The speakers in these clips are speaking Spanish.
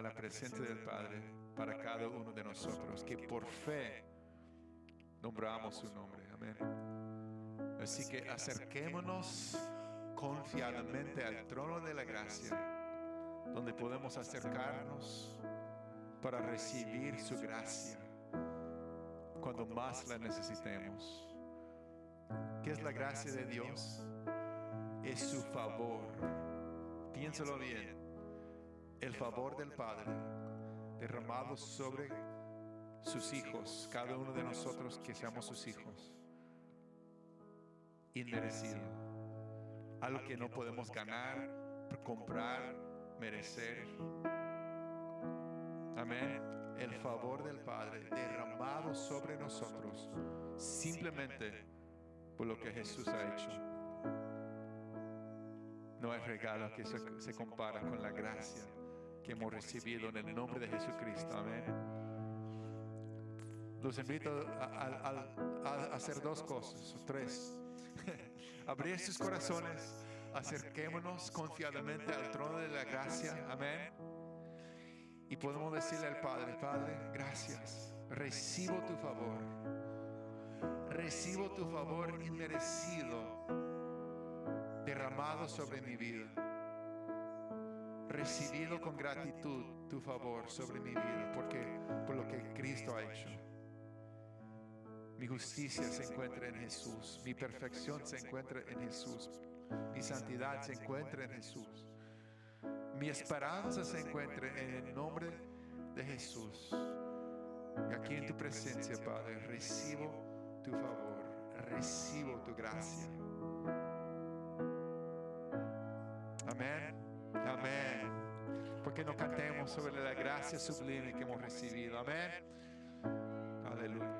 a la presencia del Padre para cada uno de nosotros, que por fe nombramos su nombre. Amén. Así que acerquémonos confiadamente al trono de la gracia, donde podemos acercarnos para recibir su gracia cuando más la necesitemos. ¿Qué es la gracia de Dios? Es su favor. Piénsalo bien. El favor del Padre derramado sobre sus hijos, cada uno de nosotros que seamos sus hijos. Inmerecido. Algo que no podemos ganar, comprar, merecer. Amén. El favor del Padre derramado sobre nosotros simplemente por lo que Jesús ha hecho. No hay regalo que se, se compara con la gracia hemos recibido en el nombre de Jesucristo. Amén. Los invito a, hacer dos cosas, tres. Abrir sus corazones, acerquémonos confiadamente al trono de la gracia. Amén. Y podemos decirle al Padre, Padre, gracias. Recibo tu favor. Recibo tu favor inmerecido derramado sobre mi vida. Recibido con gratitud tu favor sobre mi vida, porque por lo que Cristo ha hecho. Mi justicia se encuentra en Jesús, mi perfección se encuentra en Jesús, mi santidad se encuentra en Jesús. Mi esperanza se encuentra en el nombre de Jesús. Aquí en tu presencia, Padre, recibo tu favor, recibo tu gracia. Amén, amén. Porque no cantemos sobre la gracia sublime que hemos recibido. Amén. Aleluya.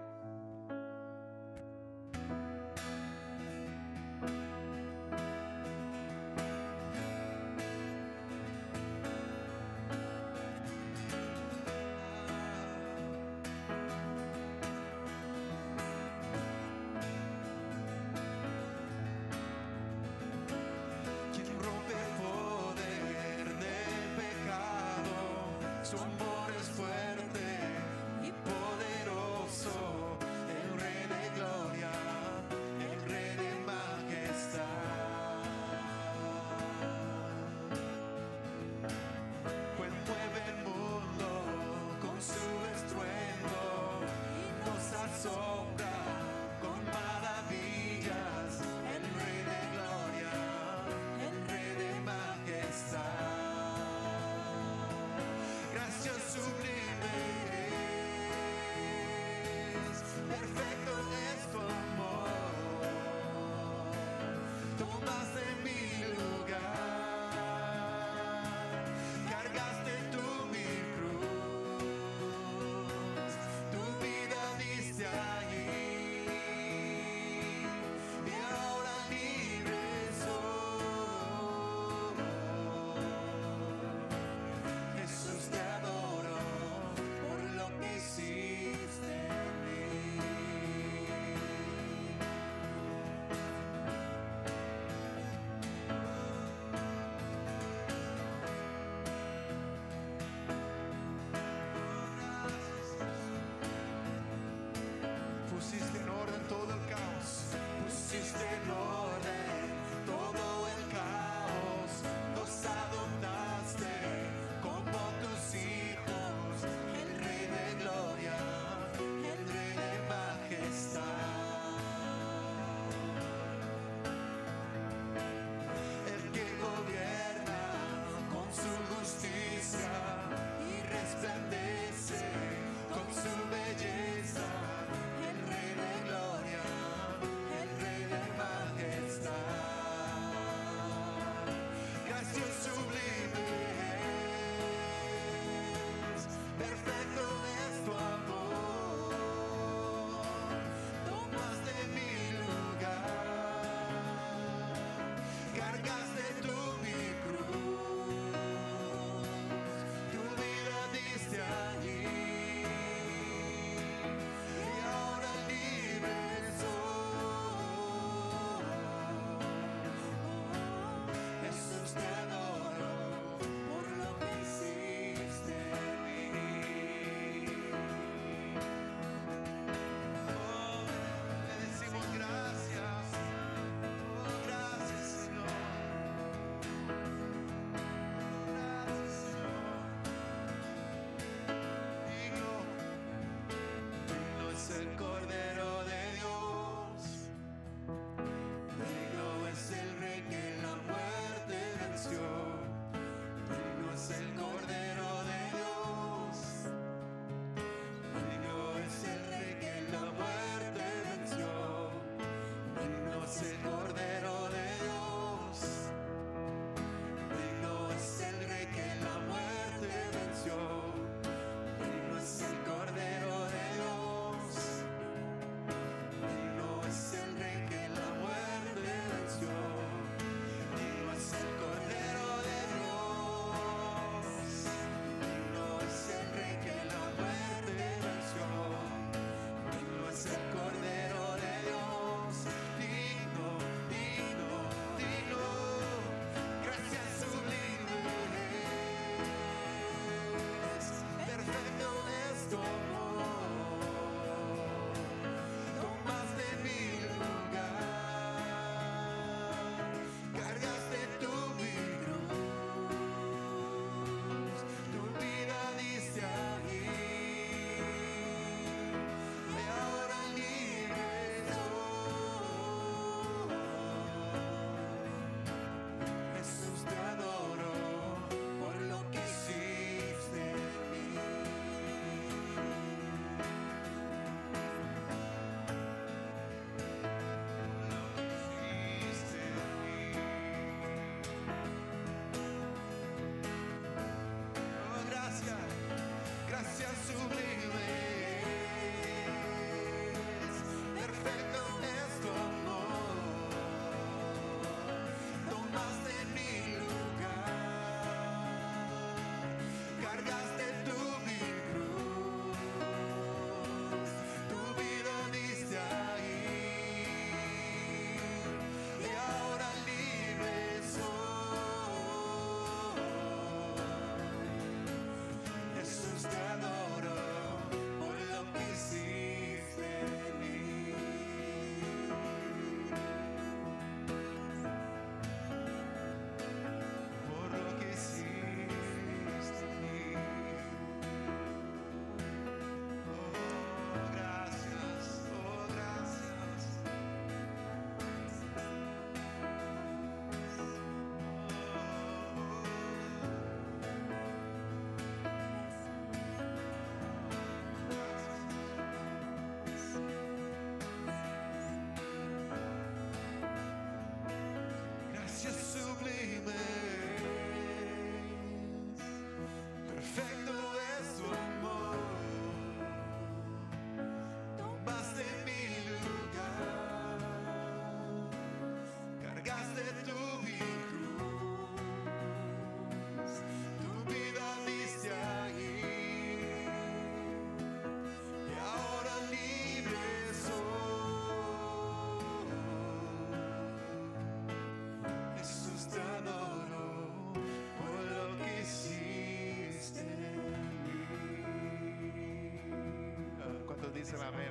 Dice el amén.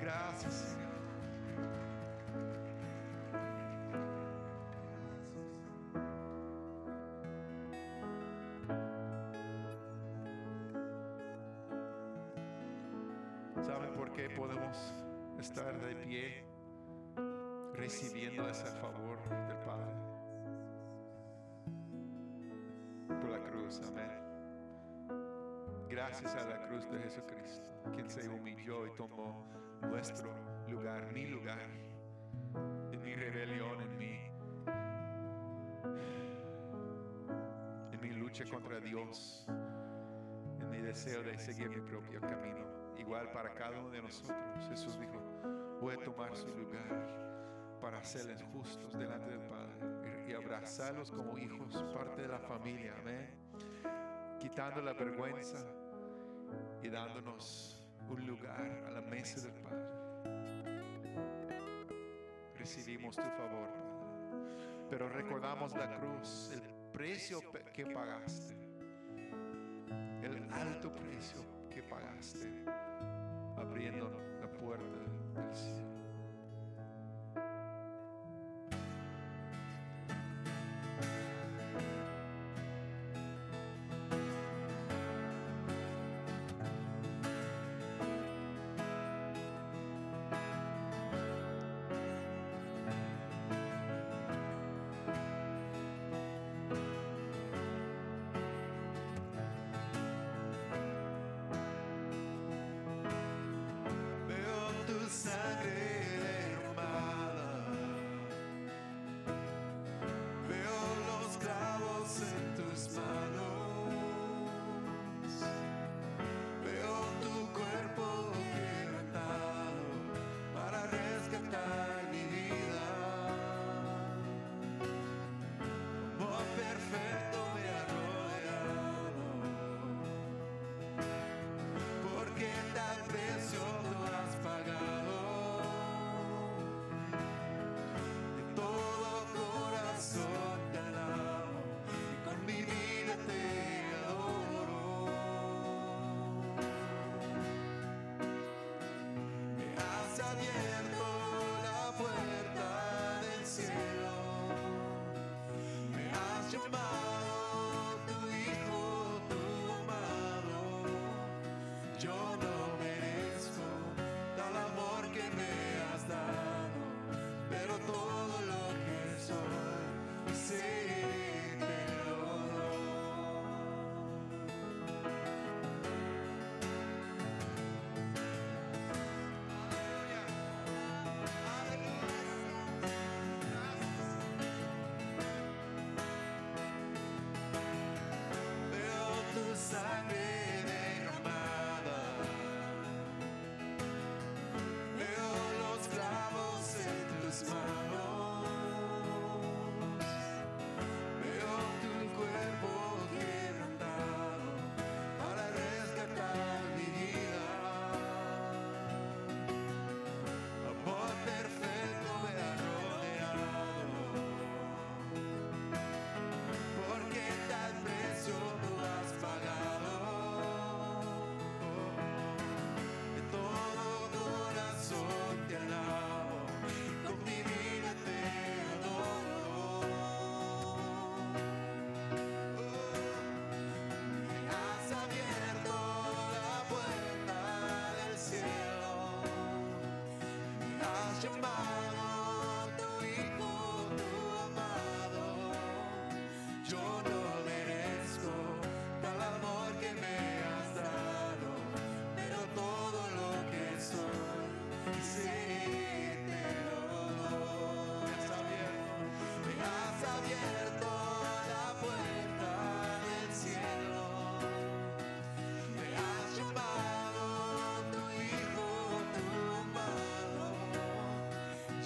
Gracias. ¿Saben por qué podemos estar de pie recibiendo ese favor del Padre? Por la cruz, amén. Gracias a la cruz de Jesucristo, quien se humilló y tomó nuestro lugar, mi lugar, en mi rebelión, en mi, en mi lucha contra Dios, en mi deseo de seguir mi propio camino. Igual para cada uno de nosotros, Jesús dijo, voy a tomar su lugar para hacerles justos delante del Padre y abrazarlos como hijos, parte de la familia, amén. Quitando la vergüenza y dándonos un lugar a la mesa del Padre. Recibimos tu favor, Padre. Pero recordamos la cruz, el precio que pagaste, el alto precio que pagaste, abriendo la puerta del cielo.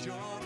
joy.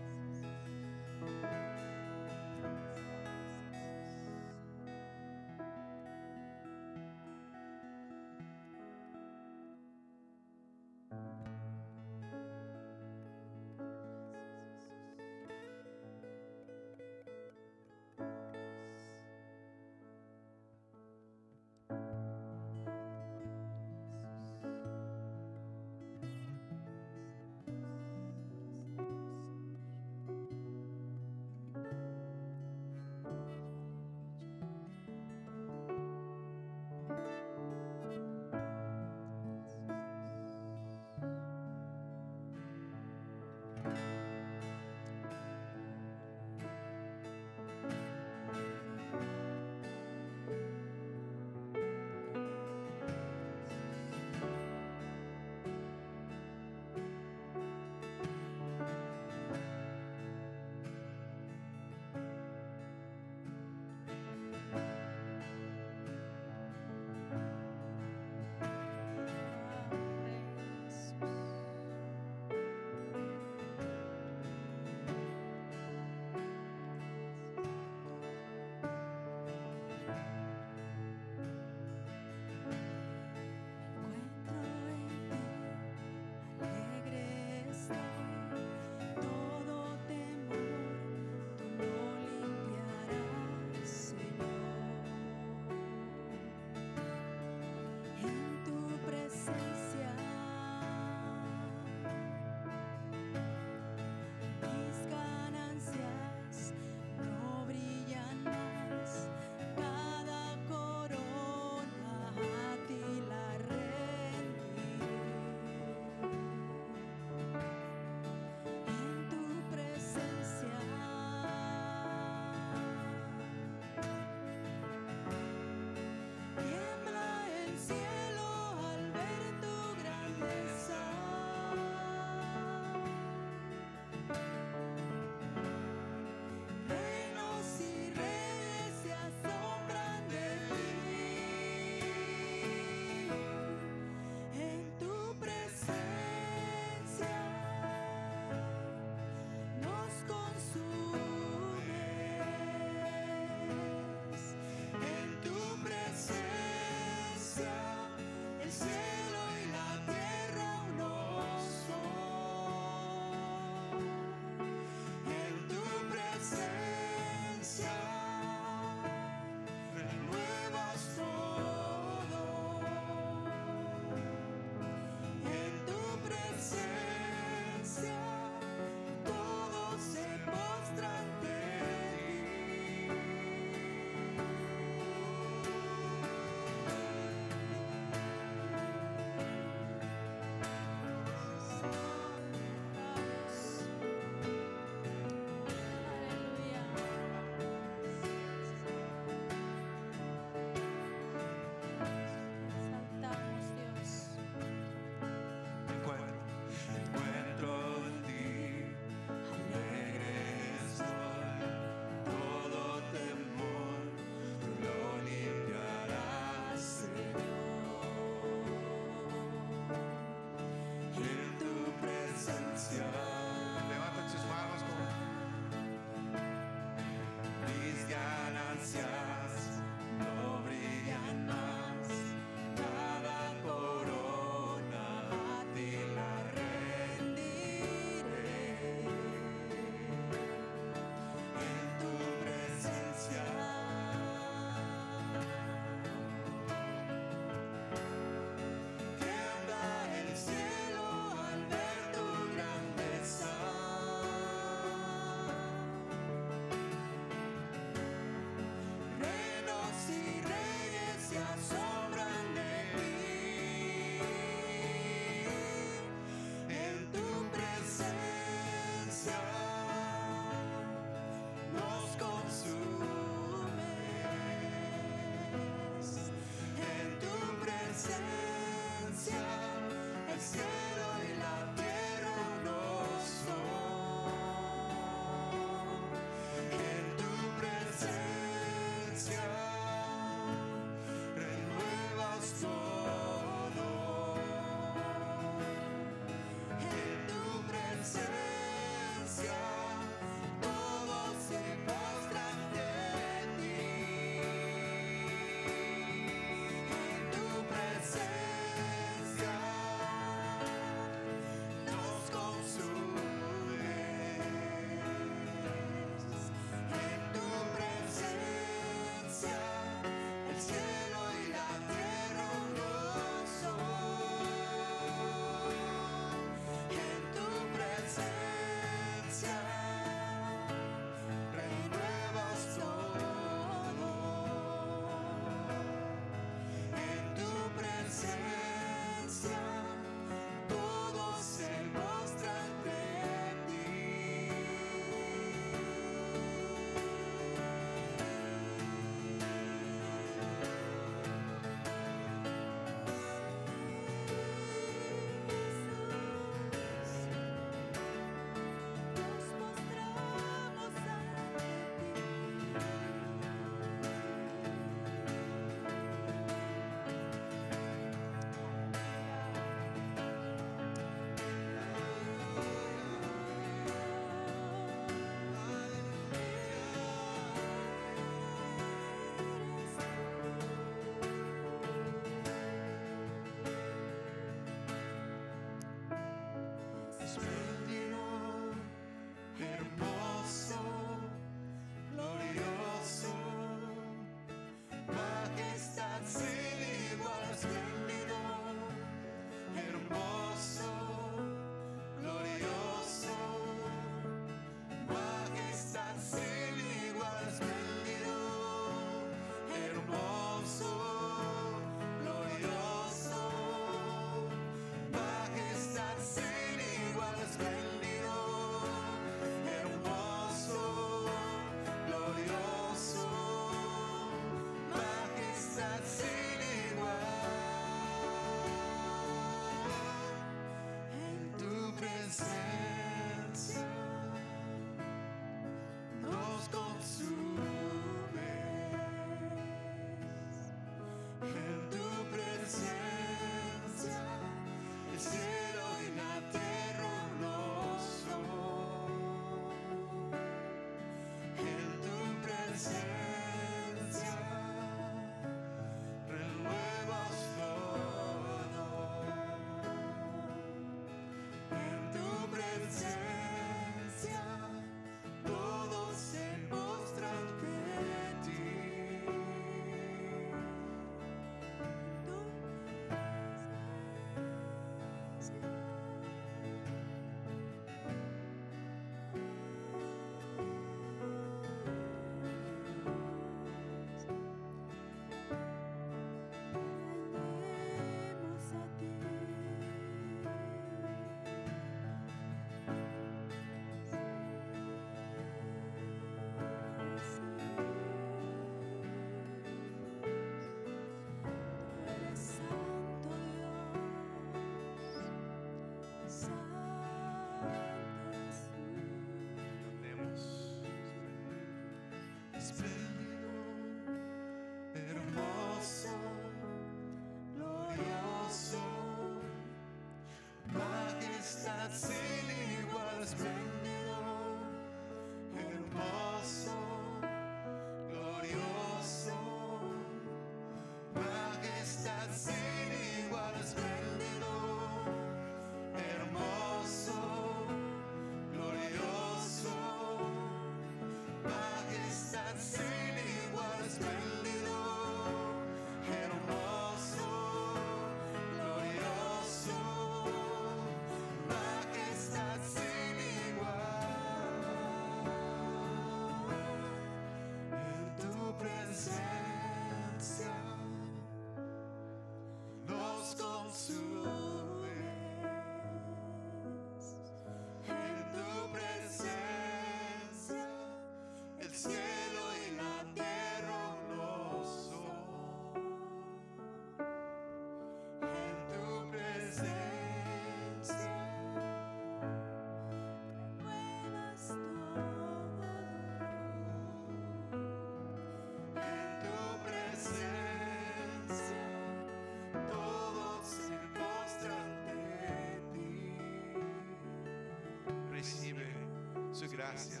Gracia.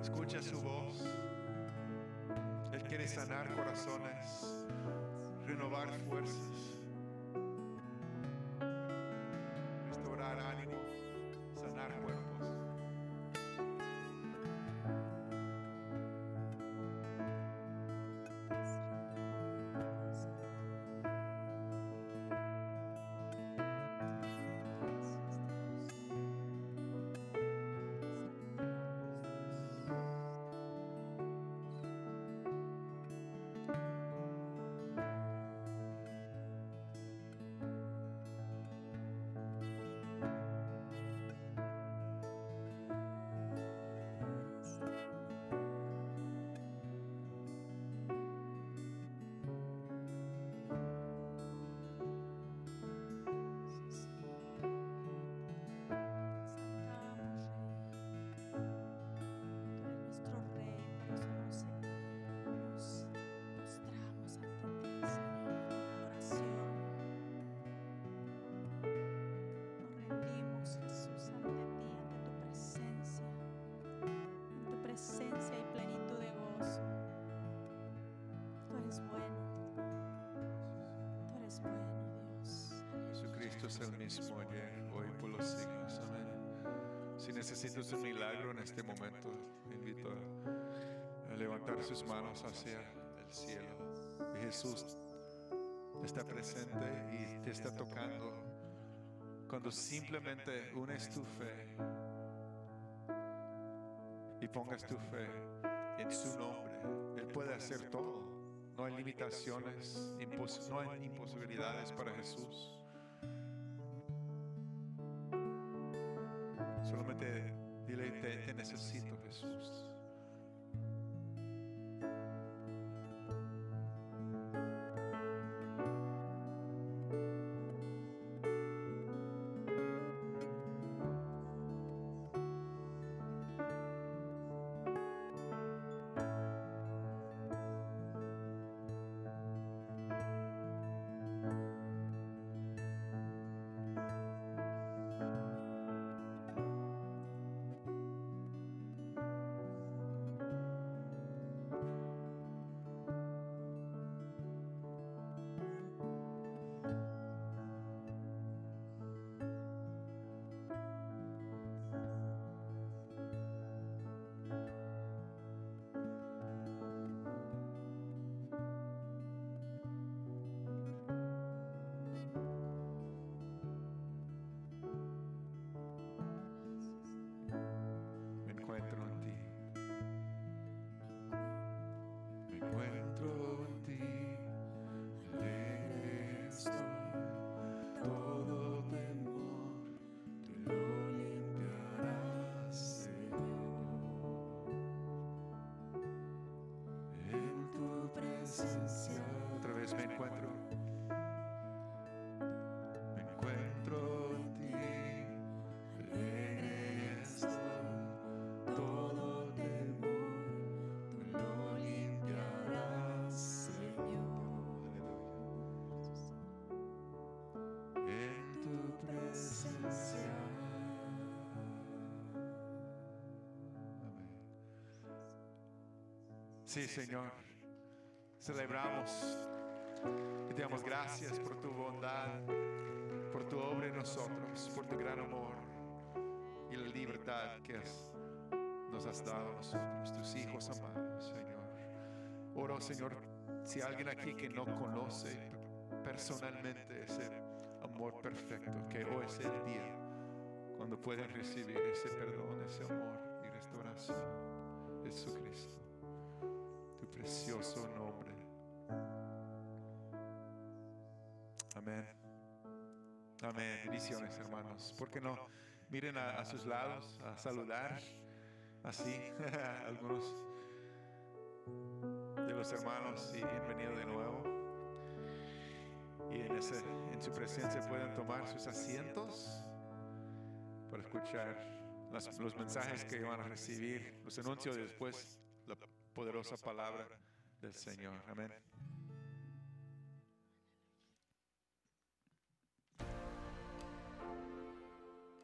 Escucha su voz. Él quiere sanar corazones, renovar fuerzas, Jesucristo es el mismo ayer, hoy, por los siglos. Amén. Si necesitas un milagro en este momento, invito a levantar sus manos hacia el cielo. Jesús está presente y te está tocando cuando simplemente unes tu fe y pongas tu fe en su nombre. Él puede hacer todo. No hay limitaciones, no hay imposibilidades para Jesús. Solamente dile, te, te necesito Jesús. Sí, Señor. Celebramos y te damos gracias por tu bondad, por tu obra en nosotros, por tu gran amor y la libertad que has- nos has dado a nosotros, tus hijos amados, Señor. Oro, Señor, si alguien aquí que no conoce personalmente ese amor perfecto, que hoy es el día cuando pueden recibir ese perdón, ese amor y restauración. Jesucristo, precioso nombre. Amén. Amén. Bendiciones, hermanos. ¿Por qué no? Miren a, a sus lados a saludar. Así, algunos de los hermanos y bienvenido de nuevo. Y en, ese, en su presencia pueden tomar sus asientos para escuchar las- los mensajes que van a recibir, los anuncios después poderosa palabra del Señor. Amén.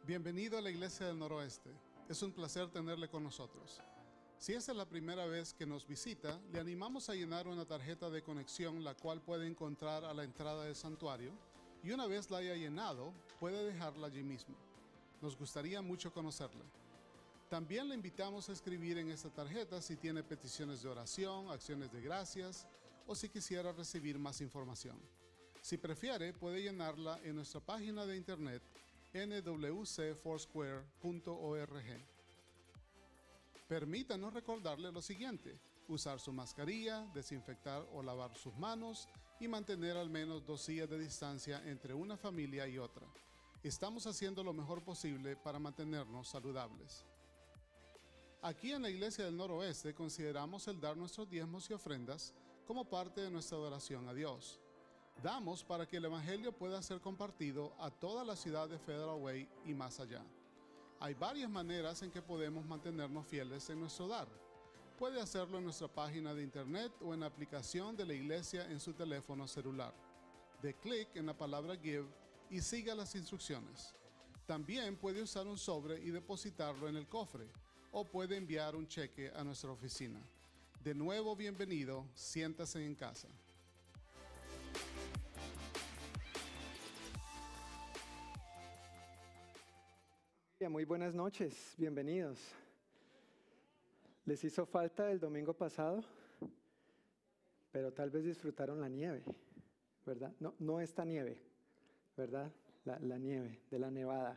Bienvenido a la Iglesia del Noroeste. Es un placer tenerle con nosotros. Si esta es la primera vez que nos visita, le animamos a llenar una tarjeta de conexión la cual puede encontrar a la entrada del santuario y una vez la haya llenado, puede dejarla allí mismo. Nos gustaría mucho conocerla. También le invitamos a escribir en esta tarjeta si tiene peticiones de oración, acciones de gracias o si quisiera recibir más información. Si prefiere, puede llenarla en nuestra página de internet nwcfoursquare.org. Permítanos recordarle lo siguiente, usar su mascarilla, desinfectar o lavar sus manos y mantener al menos dos sillas de distancia entre una familia y otra. Estamos haciendo lo mejor posible para mantenernos saludables. Aquí en la Iglesia del Noroeste consideramos el dar nuestros diezmos y ofrendas como parte de nuestra adoración a Dios. Damos para que el Evangelio pueda ser compartido a toda la ciudad de Federal Way y más allá. Hay varias maneras en que podemos mantenernos fieles en nuestro dar. Puede hacerlo en nuestra página de internet o en la aplicación de la iglesia en su teléfono celular. De clic en la palabra Give y siga las instrucciones. También puede usar un sobre y depositarlo en el cofre o puede enviar un cheque a nuestra oficina. De nuevo, bienvenido, siéntase en casa. Muy buenas noches, bienvenidos. Les hizo falta el domingo pasado, pero tal vez disfrutaron la nieve, ¿verdad? No, no esta nieve, ¿verdad? La, la nieve de la nevada.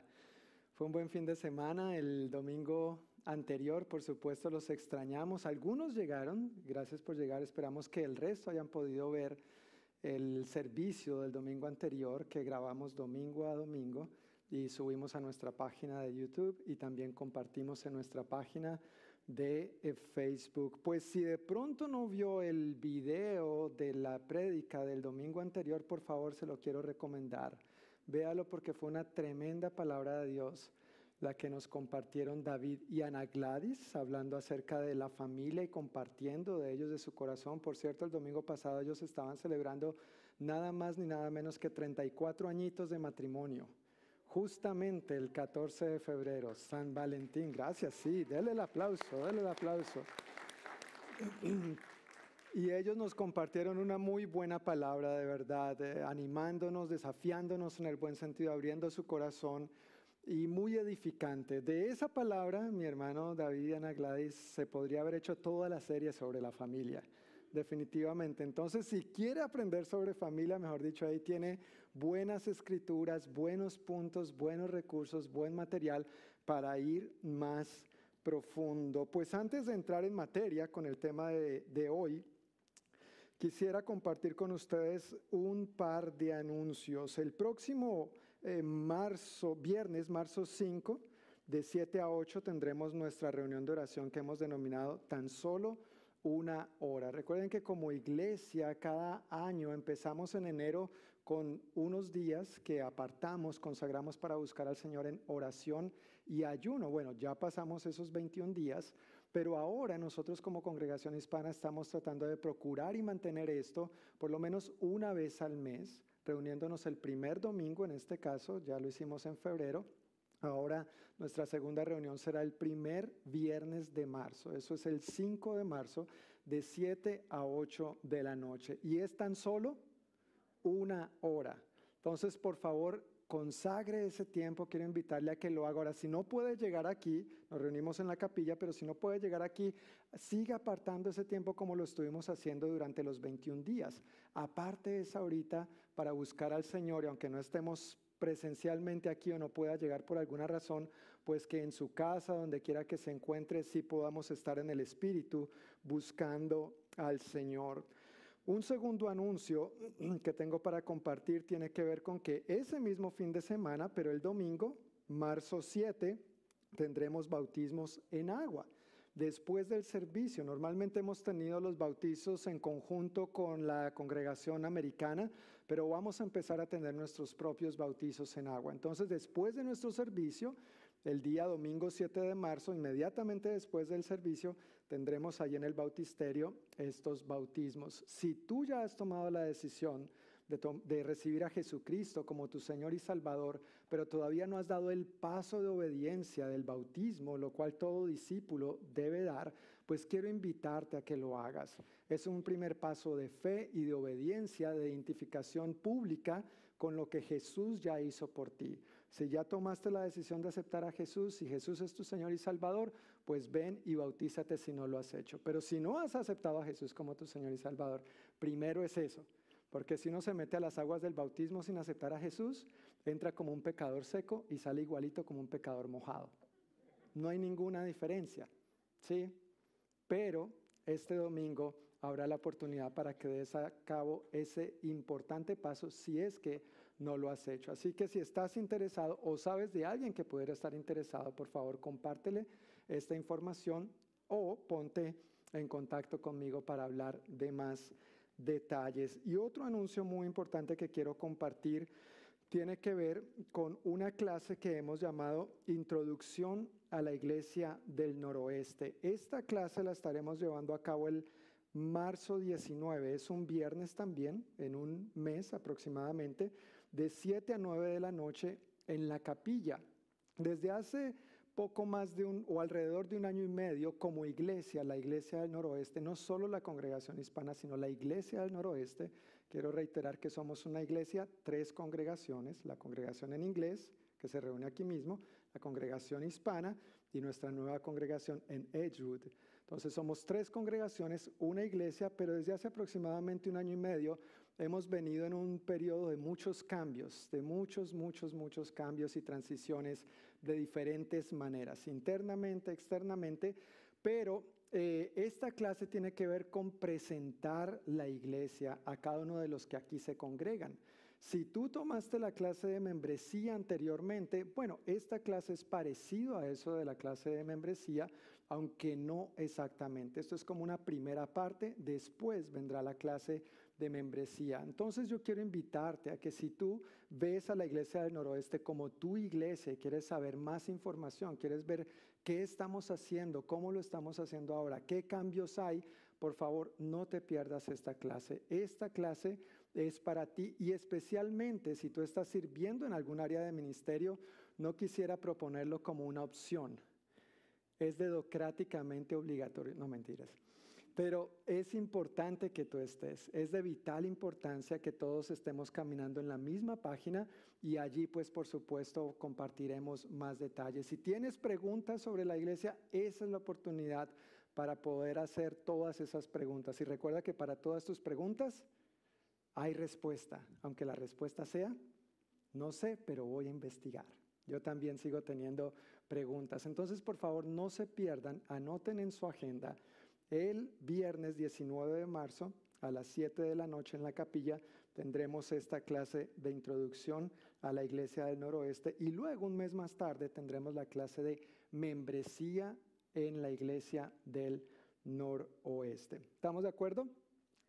Fue un buen fin de semana, el domingo anterior, por supuesto, los extrañamos. Algunos llegaron, gracias por llegar. Esperamos que el resto hayan podido ver el servicio del domingo anterior que grabamos domingo a domingo y subimos a nuestra página de YouTube y también compartimos en nuestra página de eh, Facebook. Pues si de pronto no vio el video de la prédica del domingo anterior, por favor se lo quiero recomendar. Véalo porque fue una tremenda palabra de Dios la que nos compartieron David y Ana Gladys, hablando acerca de la familia y compartiendo de ellos de su corazón. Por cierto, el domingo pasado ellos estaban celebrando nada más ni nada menos que 34 añitos de matrimonio. Justamente el 14 de febrero, San Valentín. Gracias, sí, déle el aplauso, déle el aplauso. Y ellos nos compartieron una muy buena palabra de verdad, eh, animándonos, desafiándonos en el buen sentido, abriendo su corazón y muy edificante. De esa palabra, mi hermano David y Ana Gladys, se podría haber hecho toda la serie sobre la familia, definitivamente. Entonces, si quiere aprender sobre familia, mejor dicho, ahí tiene buenas escrituras, buenos puntos, buenos recursos, buen material para ir más profundo. Pues antes de entrar en materia con el tema de, de hoy, quisiera compartir con ustedes un par de anuncios. El próximo marzo, viernes, marzo 5, de 7 a 8 tendremos nuestra reunión de oración que hemos denominado tan solo una hora. Recuerden que como iglesia cada año empezamos en enero con unos días que apartamos, consagramos para buscar al Señor en oración y ayuno. Bueno, ya pasamos esos 21 días, pero ahora nosotros como congregación hispana estamos tratando de procurar y mantener esto por lo menos una vez al mes reuniéndonos el primer domingo, en este caso, ya lo hicimos en febrero. Ahora nuestra segunda reunión será el primer viernes de marzo, eso es el 5 de marzo, de 7 a 8 de la noche. Y es tan solo una hora. Entonces, por favor, consagre ese tiempo, quiero invitarle a que lo haga. Ahora, si no puede llegar aquí, nos reunimos en la capilla, pero si no puede llegar aquí, siga apartando ese tiempo como lo estuvimos haciendo durante los 21 días. Aparte esa ahorita para buscar al Señor y aunque no estemos presencialmente aquí o no pueda llegar por alguna razón, pues que en su casa, donde quiera que se encuentre, sí podamos estar en el Espíritu buscando al Señor. Un segundo anuncio que tengo para compartir tiene que ver con que ese mismo fin de semana, pero el domingo, marzo 7, tendremos bautismos en agua. Después del servicio, normalmente hemos tenido los bautizos en conjunto con la congregación americana, pero vamos a empezar a tener nuestros propios bautizos en agua. Entonces, después de nuestro servicio, el día domingo 7 de marzo, inmediatamente después del servicio, tendremos ahí en el bautisterio estos bautismos. Si tú ya has tomado la decisión de, de recibir a Jesucristo como tu Señor y Salvador, pero todavía no has dado el paso de obediencia del bautismo, lo cual todo discípulo debe dar, pues quiero invitarte a que lo hagas. Es un primer paso de fe y de obediencia, de identificación pública con lo que Jesús ya hizo por ti. Si ya tomaste la decisión de aceptar a Jesús, si Jesús es tu Señor y Salvador, pues ven y bautízate si no lo has hecho. Pero si no has aceptado a Jesús como tu Señor y Salvador, primero es eso. Porque si uno se mete a las aguas del bautismo sin aceptar a Jesús, entra como un pecador seco y sale igualito como un pecador mojado. No hay ninguna diferencia, ¿sí? Pero este domingo habrá la oportunidad para que des a cabo ese importante paso si es que no lo has hecho. Así que si estás interesado o sabes de alguien que pudiera estar interesado, por favor, compártele esta información o ponte en contacto conmigo para hablar de más detalles. Y otro anuncio muy importante que quiero compartir tiene que ver con una clase que hemos llamado Introducción a la Iglesia del Noroeste. Esta clase la estaremos llevando a cabo el marzo 19, es un viernes también, en un mes aproximadamente, de 7 a 9 de la noche en la capilla. Desde hace poco más de un o alrededor de un año y medio como iglesia, la iglesia del noroeste, no solo la congregación hispana, sino la iglesia del noroeste, quiero reiterar que somos una iglesia, tres congregaciones, la congregación en inglés, que se reúne aquí mismo, la congregación hispana y nuestra nueva congregación en Edgewood. Entonces somos tres congregaciones, una iglesia, pero desde hace aproximadamente un año y medio hemos venido en un periodo de muchos cambios, de muchos, muchos, muchos cambios y transiciones de diferentes maneras, internamente, externamente, pero eh, esta clase tiene que ver con presentar la iglesia a cada uno de los que aquí se congregan. Si tú tomaste la clase de membresía anteriormente, bueno, esta clase es parecido a eso de la clase de membresía, aunque no exactamente. Esto es como una primera parte, después vendrá la clase de membresía. Entonces yo quiero invitarte a que si tú ves a la iglesia del noroeste como tu iglesia y quieres saber más información, quieres ver qué estamos haciendo, cómo lo estamos haciendo ahora, qué cambios hay, por favor no te pierdas esta clase. Esta clase es para ti y especialmente si tú estás sirviendo en algún área de ministerio, no quisiera proponerlo como una opción. Es dedocráticamente obligatorio, no mentiras. Pero es importante que tú estés, es de vital importancia que todos estemos caminando en la misma página y allí pues por supuesto compartiremos más detalles. Si tienes preguntas sobre la iglesia, esa es la oportunidad para poder hacer todas esas preguntas. Y recuerda que para todas tus preguntas hay respuesta, aunque la respuesta sea, no sé, pero voy a investigar. Yo también sigo teniendo preguntas. Entonces, por favor, no se pierdan, anoten en su agenda el viernes 19 de marzo a las 7 de la noche en la capilla tendremos esta clase de introducción a la iglesia del noroeste y luego un mes más tarde tendremos la clase de membresía en la iglesia del noroeste. ¿Estamos de acuerdo?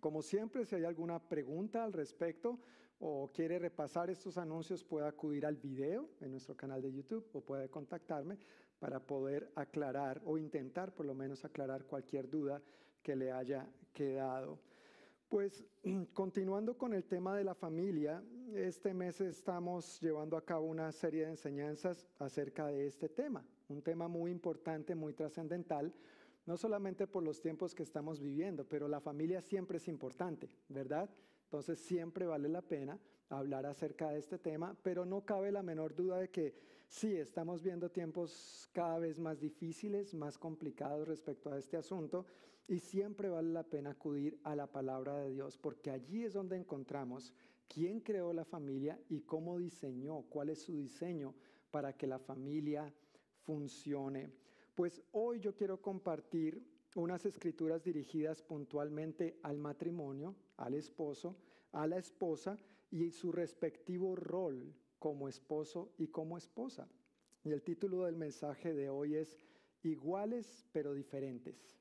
Como siempre, si hay alguna pregunta al respecto o quiere repasar estos anuncios, puede acudir al video en nuestro canal de YouTube o puede contactarme para poder aclarar o intentar por lo menos aclarar cualquier duda que le haya quedado. Pues continuando con el tema de la familia, este mes estamos llevando a cabo una serie de enseñanzas acerca de este tema, un tema muy importante, muy trascendental, no solamente por los tiempos que estamos viviendo, pero la familia siempre es importante, ¿verdad? Entonces siempre vale la pena hablar acerca de este tema, pero no cabe la menor duda de que sí, estamos viendo tiempos cada vez más difíciles, más complicados respecto a este asunto, y siempre vale la pena acudir a la palabra de Dios, porque allí es donde encontramos quién creó la familia y cómo diseñó, cuál es su diseño para que la familia funcione. Pues hoy yo quiero compartir unas escrituras dirigidas puntualmente al matrimonio, al esposo, a la esposa y su respectivo rol como esposo y como esposa. Y el título del mensaje de hoy es Iguales pero diferentes.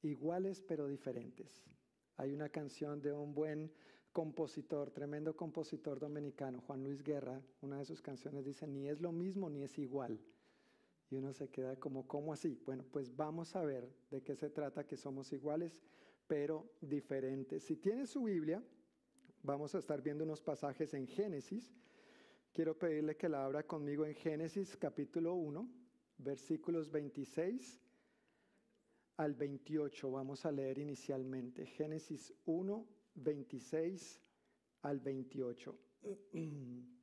Iguales pero diferentes. Hay una canción de un buen compositor, tremendo compositor dominicano, Juan Luis Guerra, una de sus canciones dice, ni es lo mismo ni es igual. Y uno se queda como, ¿cómo así? Bueno, pues vamos a ver de qué se trata, que somos iguales, pero diferentes. Si tiene su Biblia, vamos a estar viendo unos pasajes en Génesis. Quiero pedirle que la abra conmigo en Génesis capítulo 1, versículos 26 al 28. Vamos a leer inicialmente. Génesis 1, 26 al 28.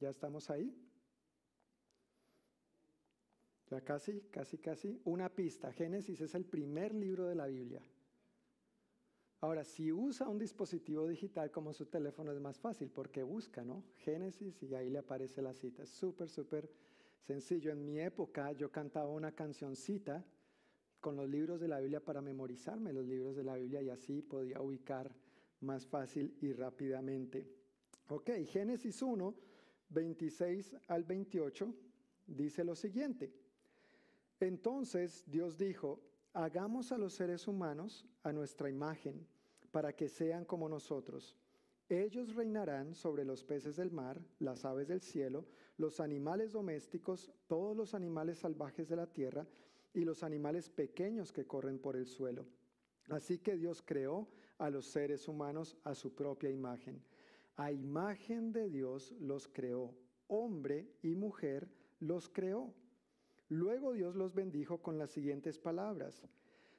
¿Ya estamos ahí? Ya casi, casi, casi. Una pista. Génesis es el primer libro de la Biblia. Ahora, si usa un dispositivo digital como su teléfono es más fácil porque busca, ¿no? Génesis y ahí le aparece la cita. Es súper, súper sencillo. En mi época yo cantaba una cancioncita con los libros de la Biblia para memorizarme los libros de la Biblia y así podía ubicar más fácil y rápidamente. Ok, Génesis 1, 26 al 28 dice lo siguiente. Entonces Dios dijo, hagamos a los seres humanos a nuestra imagen, para que sean como nosotros. Ellos reinarán sobre los peces del mar, las aves del cielo, los animales domésticos, todos los animales salvajes de la tierra y los animales pequeños que corren por el suelo. Así que Dios creó a los seres humanos a su propia imagen. A imagen de Dios los creó, hombre y mujer los creó. Luego Dios los bendijo con las siguientes palabras.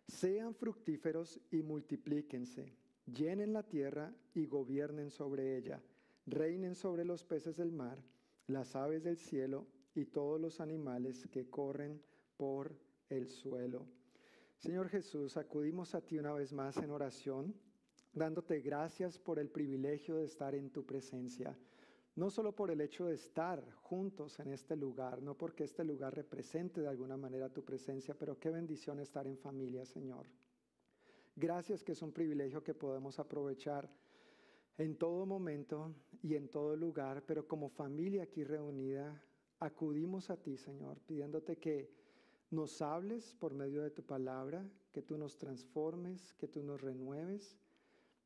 Sean fructíferos y multiplíquense, llenen la tierra y gobiernen sobre ella, reinen sobre los peces del mar, las aves del cielo y todos los animales que corren por el suelo. Señor Jesús, acudimos a ti una vez más en oración, dándote gracias por el privilegio de estar en tu presencia no solo por el hecho de estar juntos en este lugar, no porque este lugar represente de alguna manera tu presencia, pero qué bendición estar en familia, Señor. Gracias que es un privilegio que podemos aprovechar en todo momento y en todo lugar, pero como familia aquí reunida, acudimos a ti, Señor, pidiéndote que nos hables por medio de tu palabra, que tú nos transformes, que tú nos renueves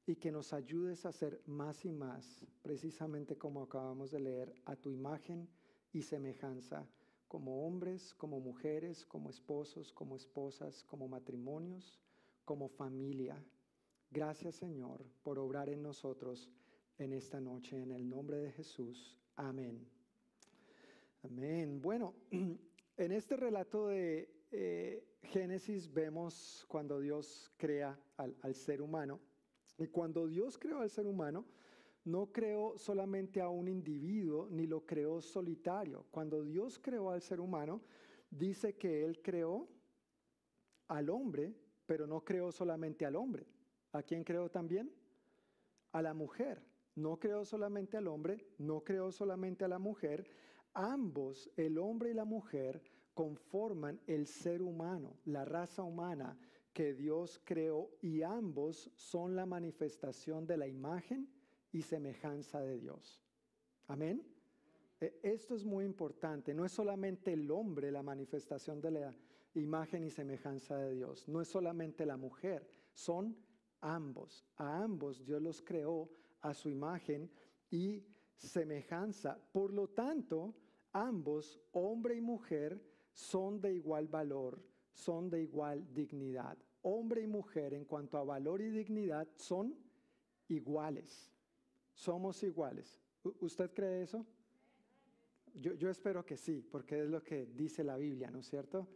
y que nos ayudes a ser más y más, precisamente como acabamos de leer, a tu imagen y semejanza, como hombres, como mujeres, como esposos, como esposas, como matrimonios, como familia. Gracias Señor por obrar en nosotros en esta noche, en el nombre de Jesús. Amén. Amén. Bueno, en este relato de eh, Génesis vemos cuando Dios crea al, al ser humano y cuando Dios creó al ser humano, no creó solamente a un individuo, ni lo creó solitario. Cuando Dios creó al ser humano, dice que Él creó al hombre, pero no creó solamente al hombre. ¿A quién creó también? A la mujer. No creó solamente al hombre, no creó solamente a la mujer. Ambos, el hombre y la mujer, conforman el ser humano, la raza humana que Dios creó y ambos son la manifestación de la imagen y semejanza de Dios. Amén. E, esto es muy importante. No es solamente el hombre la manifestación de la imagen y semejanza de Dios. No es solamente la mujer. Son ambos. A ambos Dios los creó a su imagen y semejanza. Por lo tanto, ambos, hombre y mujer, son de igual valor son de igual dignidad. Hombre y mujer en cuanto a valor y dignidad son iguales. Somos iguales. ¿Usted cree eso? Yo, espero que sí, porque es lo que dice la Biblia, ¿no es cierto?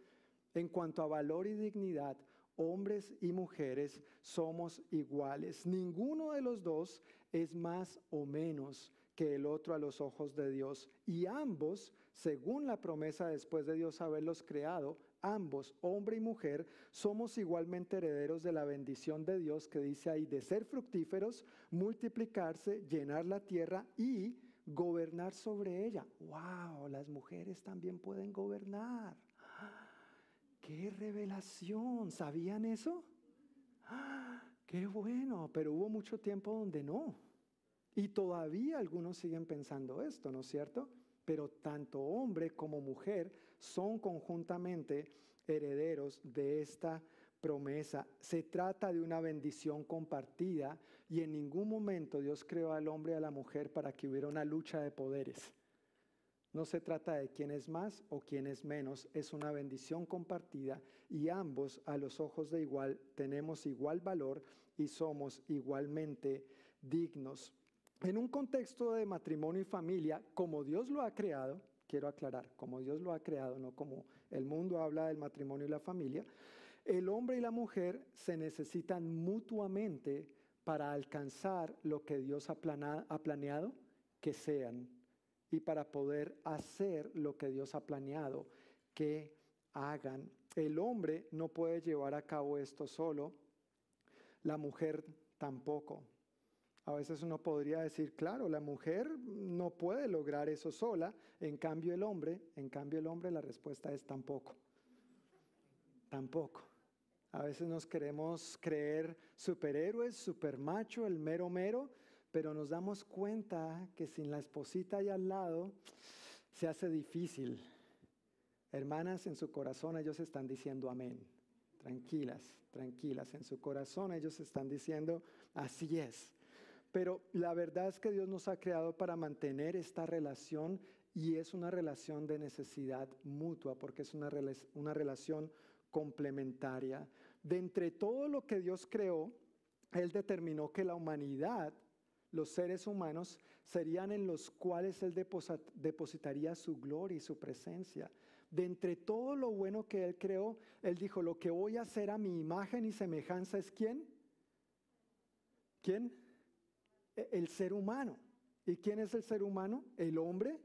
En cuanto a valor y dignidad, hombres y mujeres somos iguales. Ninguno de los dos es más o menos que el otro a los ojos de Dios. Y ambos, según la promesa después de Dios haberlos creado, ambos, hombre y mujer, somos igualmente herederos de la bendición de Dios que dice ahí de ser fructíferos, multiplicarse, llenar la tierra y gobernar sobre ella. ¡Wow! Las mujeres también pueden gobernar. ¡Qué revelación! ¿Sabían eso? ¡Qué bueno! Pero hubo mucho tiempo donde no. Y todavía algunos siguen pensando esto, ¿no es cierto? Pero tanto hombre como mujer son conjuntamente herederos de esta promesa. Se trata de una bendición compartida y en ningún momento Dios creó al hombre y a la mujer para que hubiera una lucha de poderes. No se trata de quién es más o quién es menos, es una bendición compartida y ambos a los ojos de igual tenemos igual valor y somos igualmente dignos. En un contexto de matrimonio y familia, como Dios lo ha creado, quiero aclarar, como Dios lo ha creado, no como el mundo habla del matrimonio y la familia, el hombre y la mujer se necesitan mutuamente para alcanzar lo que Dios ha, ha planeado que sean y para poder hacer lo que Dios ha planeado que hagan. El hombre no puede llevar a cabo esto solo, la mujer tampoco. A veces uno podría decir, claro, la mujer no puede lograr eso sola, en cambio el hombre, en cambio el hombre la respuesta es tampoco. Tampoco. A veces nos queremos creer superhéroes, supermacho, el mero mero, pero nos damos cuenta que sin la esposita ahí al lado se hace difícil. Hermanas, en su corazón ellos están diciendo amén. Tranquilas, tranquilas. En su corazón ellos están diciendo así es. Pero la verdad es que Dios nos ha creado para mantener esta relación y es una relación de necesidad mutua porque es una, una relación complementaria. De entre todo lo que Dios creó, Él determinó que la humanidad los seres humanos serían en los cuales Él depositaría su gloria y su presencia. De entre todo lo bueno que Él creó, Él dijo, lo que voy a hacer a mi imagen y semejanza es quién? ¿Quién? El ser humano. ¿Y quién es el ser humano? El hombre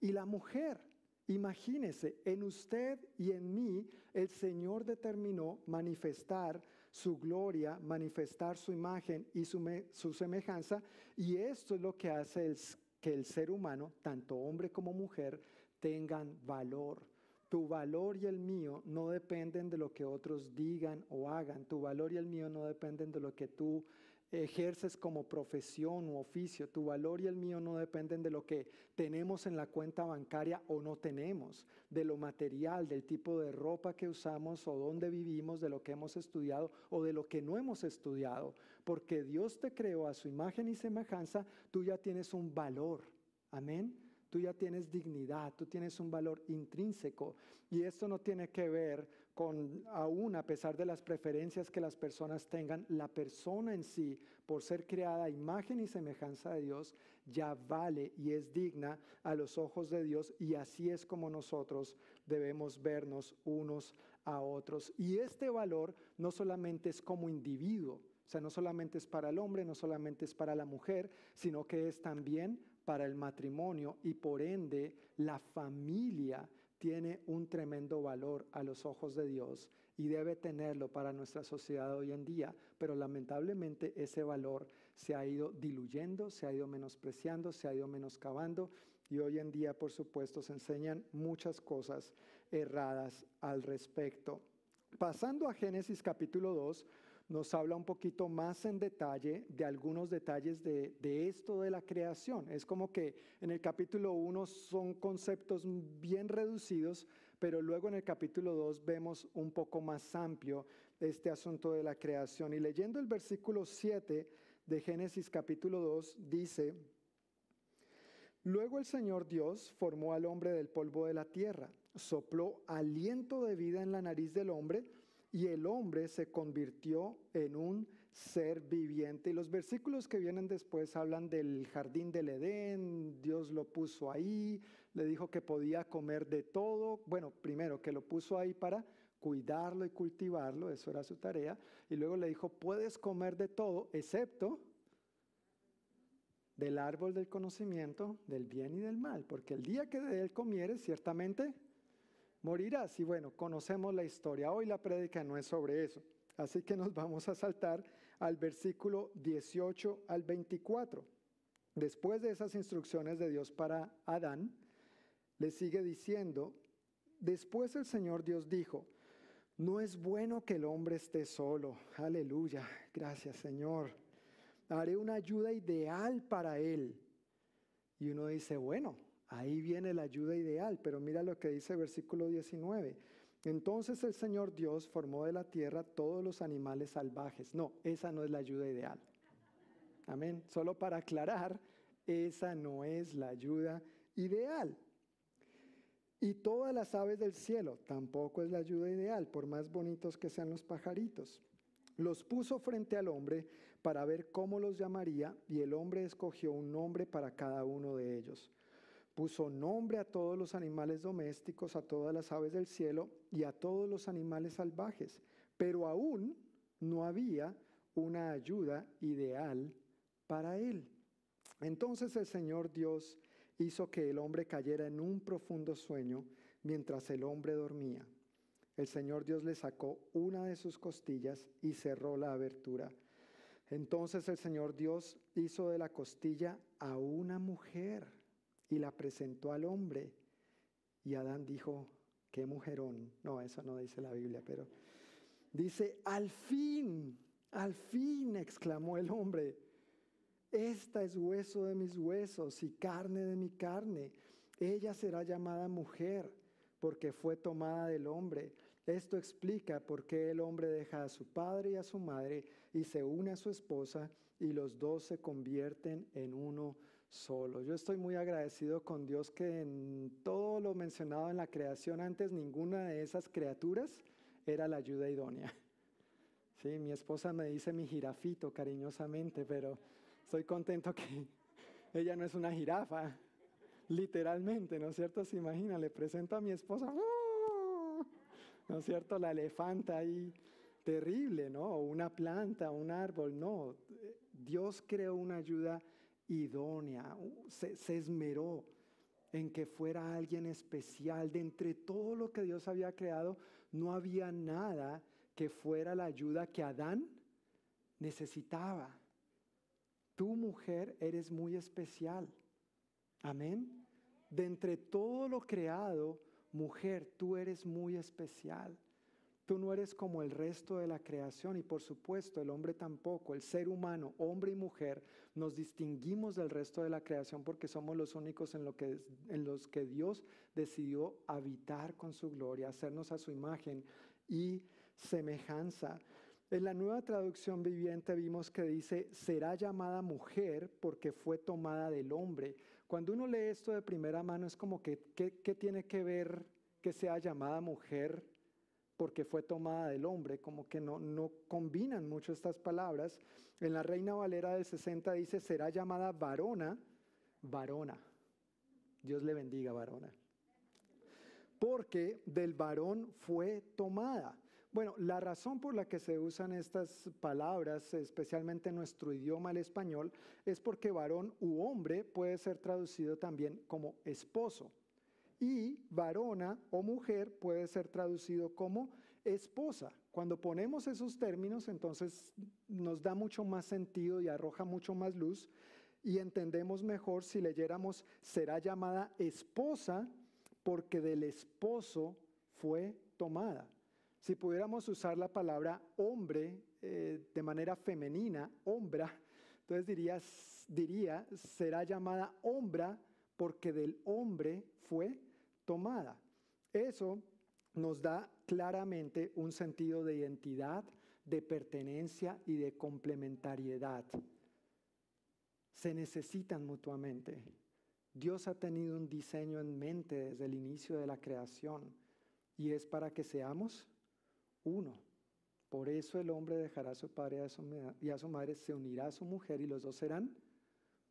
y la mujer. Imagínese, en usted y en mí, el Señor determinó manifestar su gloria, manifestar su imagen y su, semejanza. Y esto es lo que hace que el ser humano, tanto hombre como mujer, tengan valor. Tu valor y el mío no dependen de lo que otros digan o hagan. Tu valor y el mío no dependen de lo que tú ejerces como profesión u oficio. Tu valor y el mío no dependen de lo que tenemos en la cuenta bancaria o no tenemos, de lo material, del tipo de ropa que usamos o dónde vivimos, de lo que hemos estudiado o de lo que no hemos estudiado. Porque Dios te creó a su imagen y semejanza, tú ya tienes un valor. Amén. Tú ya tienes dignidad, tú tienes un valor intrínseco. Y esto no tiene que ver con, aún a pesar de las preferencias que las personas tengan, la persona en sí, por ser creada a imagen y semejanza de Dios, ya vale y es digna a los ojos de Dios y así es como nosotros debemos vernos unos a otros. Y este valor no solamente es como individuo, o sea, no solamente es para el hombre, no solamente es para la mujer, sino que es también para el matrimonio y por ende la familia tiene un tremendo valor a los ojos de Dios y debe tenerlo para nuestra sociedad hoy en día, pero lamentablemente ese valor se ha ido diluyendo, se ha ido menospreciando, se ha ido menoscabando y hoy en día, por supuesto, se enseñan muchas cosas erradas al respecto. Pasando a Génesis capítulo 2, nos habla un poquito más en detalle de algunos detalles de, esto de la creación. Es como que en el capítulo 1 son conceptos bien reducidos, pero luego en el capítulo 2 vemos un poco más amplio este asunto de la creación. Y leyendo el versículo 7 de Génesis capítulo 2 dice, Luego el Señor Dios formó al hombre del polvo de la tierra, sopló aliento de vida en la nariz del hombre, y el hombre se convirtió en un ser viviente. Y los versículos que vienen después hablan del jardín del Edén, Dios lo puso ahí, le dijo que podía comer de todo. Bueno, primero que lo puso ahí para cuidarlo y cultivarlo, eso era su tarea. Y luego le dijo, puedes comer de todo, excepto del árbol del conocimiento del bien y del mal, porque el día que de él comieres, ciertamente morirás. Y bueno, conocemos la historia. Hoy la prédica no es sobre eso. Así que nos vamos a saltar al versículo 18 al 24. Después de esas instrucciones de Dios para Adán, le sigue diciendo, después el Señor Dios dijo, no es bueno que el hombre esté solo. Aleluya. Gracias Señor. Haré una ayuda ideal para él. Y uno dice, bueno, Ahí viene la ayuda ideal, pero mira lo que dice el versículo 19. Entonces el Señor Dios formó de la tierra todos los animales salvajes. No, esa no es la ayuda ideal. Amén. Solo para aclarar, esa no es la ayuda ideal. Y todas las aves del cielo, tampoco es la ayuda ideal, por más bonitos que sean los pajaritos. Los puso frente al hombre para ver cómo los llamaría, y el hombre escogió un nombre para cada uno de ellos. Puso nombre a todos los animales domésticos, a todas las aves del cielo y a todos los animales salvajes, pero aún no había una ayuda ideal para él. Entonces el Señor Dios hizo que el hombre cayera en un profundo sueño mientras el hombre dormía. El Señor Dios le sacó una de sus costillas y cerró la abertura. Entonces el Señor Dios hizo de la costilla a una mujer y la presentó al hombre. Y Adán dijo, qué mujerón. No, eso no dice la Biblia, pero dice, al fin, al fin, exclamó el hombre. Esta es hueso de mis huesos y carne de mi carne. Ella será llamada mujer porque fue tomada del hombre. Esto explica por qué el hombre deja a su padre y a su madre y se une a su esposa y los dos se convierten en uno solo. Yo estoy muy agradecido con Dios que en todo lo mencionado en la creación antes, ninguna de esas criaturas era la ayuda idónea. Sí, mi esposa me dice mi jirafito cariñosamente, pero estoy contento que ella no es una jirafa, literalmente, ¿no es cierto? Se imagina, le presento a mi esposa, ¡oh! ¿no es cierto? La elefanta ahí, terrible, ¿no? Una planta, un árbol, no. Dios creó una ayuda idónea, se, esmeró en que fuera alguien especial. De entre todo lo que Dios había creado, no había nada que fuera la ayuda que Adán necesitaba. Tu mujer eres muy especial. Amén. De entre todo lo creado, mujer, tú eres muy especial. Tú no eres como el resto de la creación y por supuesto el hombre tampoco, el ser humano, hombre y mujer, nos distinguimos del resto de la creación porque somos los únicos en, en los que Dios decidió habitar con su gloria, hacernos a su imagen y semejanza. En la nueva traducción viviente vimos que dice, será llamada mujer porque fue tomada del hombre. Cuando uno lee esto de primera mano es como que, ¿qué, qué tiene que ver que sea llamada mujer porque fue tomada del hombre? Como que no, no combinan mucho estas palabras. En la Reina Valera del 60 dice, será llamada varona, varona. Dios le bendiga, varona. Porque del varón fue tomada. Bueno, la razón por la que se usan estas palabras, especialmente en nuestro idioma, el español, es porque varón u hombre puede ser traducido también como esposo. Y varona o mujer puede ser traducido como esposa. Cuando ponemos esos términos, entonces nos da mucho más sentido y arroja mucho más luz y entendemos mejor si leyéramos será llamada esposa porque del esposo fue tomada. Si pudiéramos usar la palabra hombre eh, de manera femenina, hombra, entonces diría, diría, será llamada hombra porque del hombre fue tomada. Eso nos da claramente un sentido de identidad, de pertenencia y de complementariedad. Se necesitan mutuamente. Dios ha tenido un diseño en mente desde el inicio de la creación y es para que seamos uno. Por eso el hombre dejará a su padre y a su madre, se unirá a su mujer y los dos serán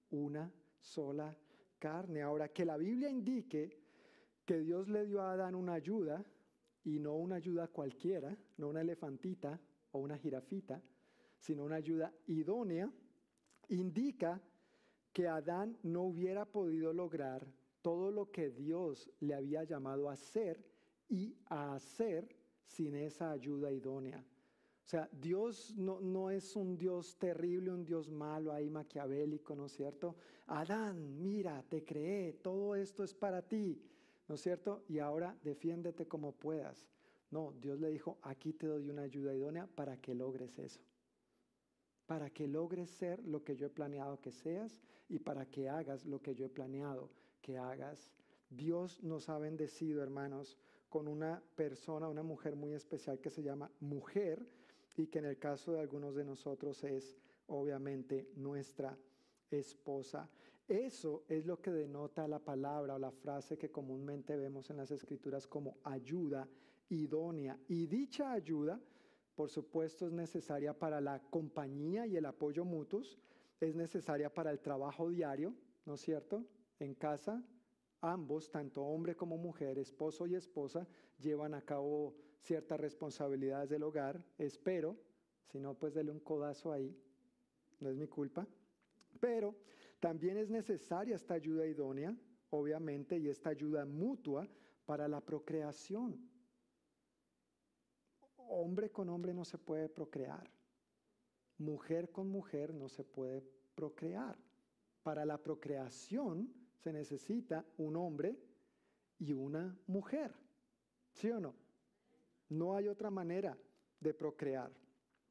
una sola carne. Ahora, que la Biblia indique que Dios le dio a Adán una ayuda y no una ayuda cualquiera, no una elefantita o una jirafita, sino una ayuda idónea, indica que Adán no hubiera podido lograr todo lo que Dios le había llamado a hacer y a hacer sin esa ayuda idónea. O sea, Dios no, no, es un Dios terrible, un Dios malo ahí maquiavélico, ¿no es cierto? Adán, mira, te creé, todo esto es para ti, ¿no es cierto? Y ahora defiéndete como puedas. No, Dios le dijo, aquí te doy una ayuda idónea para que logres eso. Para que logres ser lo que yo he planeado que seas y para que hagas lo que yo he planeado que hagas. Dios nos ha bendecido, hermanos, con una persona, una mujer muy especial que se llama mujer y que en el caso de algunos de nosotros es obviamente nuestra esposa. Eso es lo que denota la palabra o la frase que comúnmente vemos en las escrituras como ayuda idónea. Y dicha ayuda, por supuesto, es necesaria para la compañía y el apoyo mutuos, es necesaria para el trabajo diario, ¿no es cierto? En casa, ambos, tanto hombre como mujer, esposo y esposa, llevan a cabo ciertas responsabilidades del hogar, espero, si no, pues dele un codazo ahí, no es mi culpa, pero también es necesaria esta ayuda idónea, obviamente, y esta ayuda mutua para la procreación. Hombre con hombre no se puede procrear. Mujer con mujer no se puede procrear. Para la procreación se necesita un hombre y una mujer. ¿Sí o no? No hay otra manera de procrear.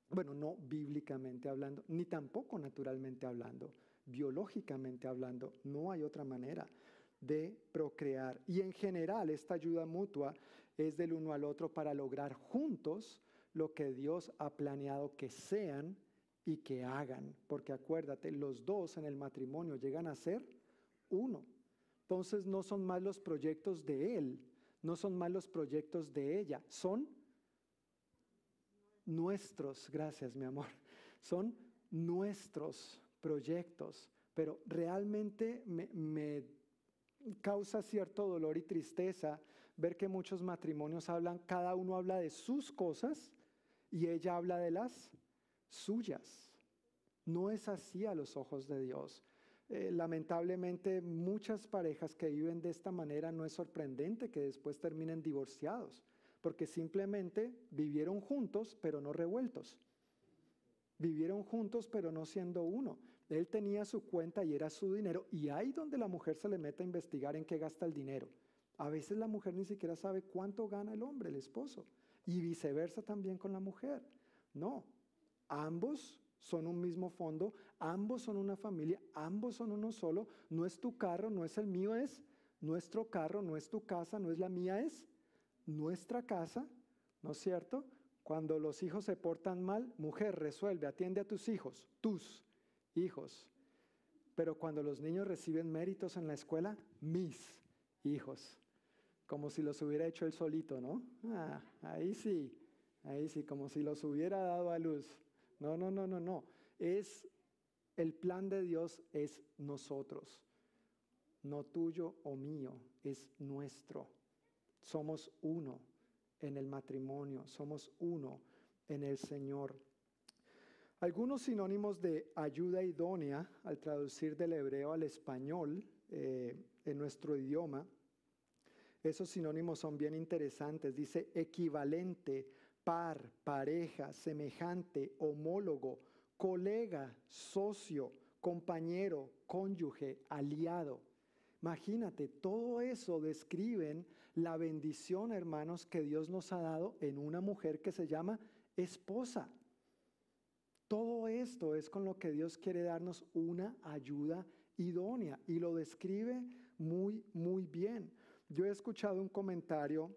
Bueno, no bíblicamente hablando, ni tampoco naturalmente hablando biológicamente hablando, no hay otra manera de procrear. Y en general esta ayuda mutua es del uno al otro para lograr juntos lo que Dios ha planeado que sean y que hagan. Porque acuérdate, los dos en el matrimonio llegan a ser uno. Entonces no son más los proyectos de él, no son más los proyectos de ella, son nuestros, gracias mi amor, son nuestros proyectos, pero realmente me, causa cierto dolor y tristeza ver que muchos matrimonios hablan, cada uno habla de sus cosas y ella habla de las suyas. No es así a los ojos de Dios. Eh, lamentablemente muchas parejas que viven de esta manera no es sorprendente que después terminen divorciados, porque simplemente vivieron juntos pero no revueltos. Vivieron juntos pero no siendo uno. Él tenía su cuenta y era su dinero. Y ahí donde la mujer se le mete a investigar en qué gasta el dinero. A veces la mujer ni siquiera sabe cuánto gana el hombre, el esposo. Y viceversa también con la mujer. No, ambos son un mismo fondo, ambos son una familia, ambos son uno solo. No es tu carro, no es el mío, es nuestro carro, no es tu casa, no es la mía, es nuestra casa, ¿no es cierto? Cuando los hijos se portan mal, mujer, resuelve, atiende a tus hijos, tus hijos. Pero cuando los niños reciben méritos en la escuela, mis hijos. Como si los hubiera hecho él solito, ¿no? Ah, ahí sí, ahí sí, como si los hubiera dado a luz. No, no, no, no, no. Es el plan de Dios es nosotros. No tuyo o mío, es nuestro. Somos uno en el matrimonio, somos uno en el Señor. Algunos sinónimos de ayuda idónea al traducir del hebreo al español eh, en nuestro idioma, esos sinónimos son bien interesantes. Dice equivalente, par, pareja, semejante, homólogo, colega, socio, compañero, cónyuge, aliado. Imagínate, todo eso describen la bendición, hermanos, que Dios nos ha dado en una mujer que se llama esposa. Todo esto es con lo que Dios quiere darnos una ayuda idónea y lo describe muy, muy bien. Yo he escuchado un comentario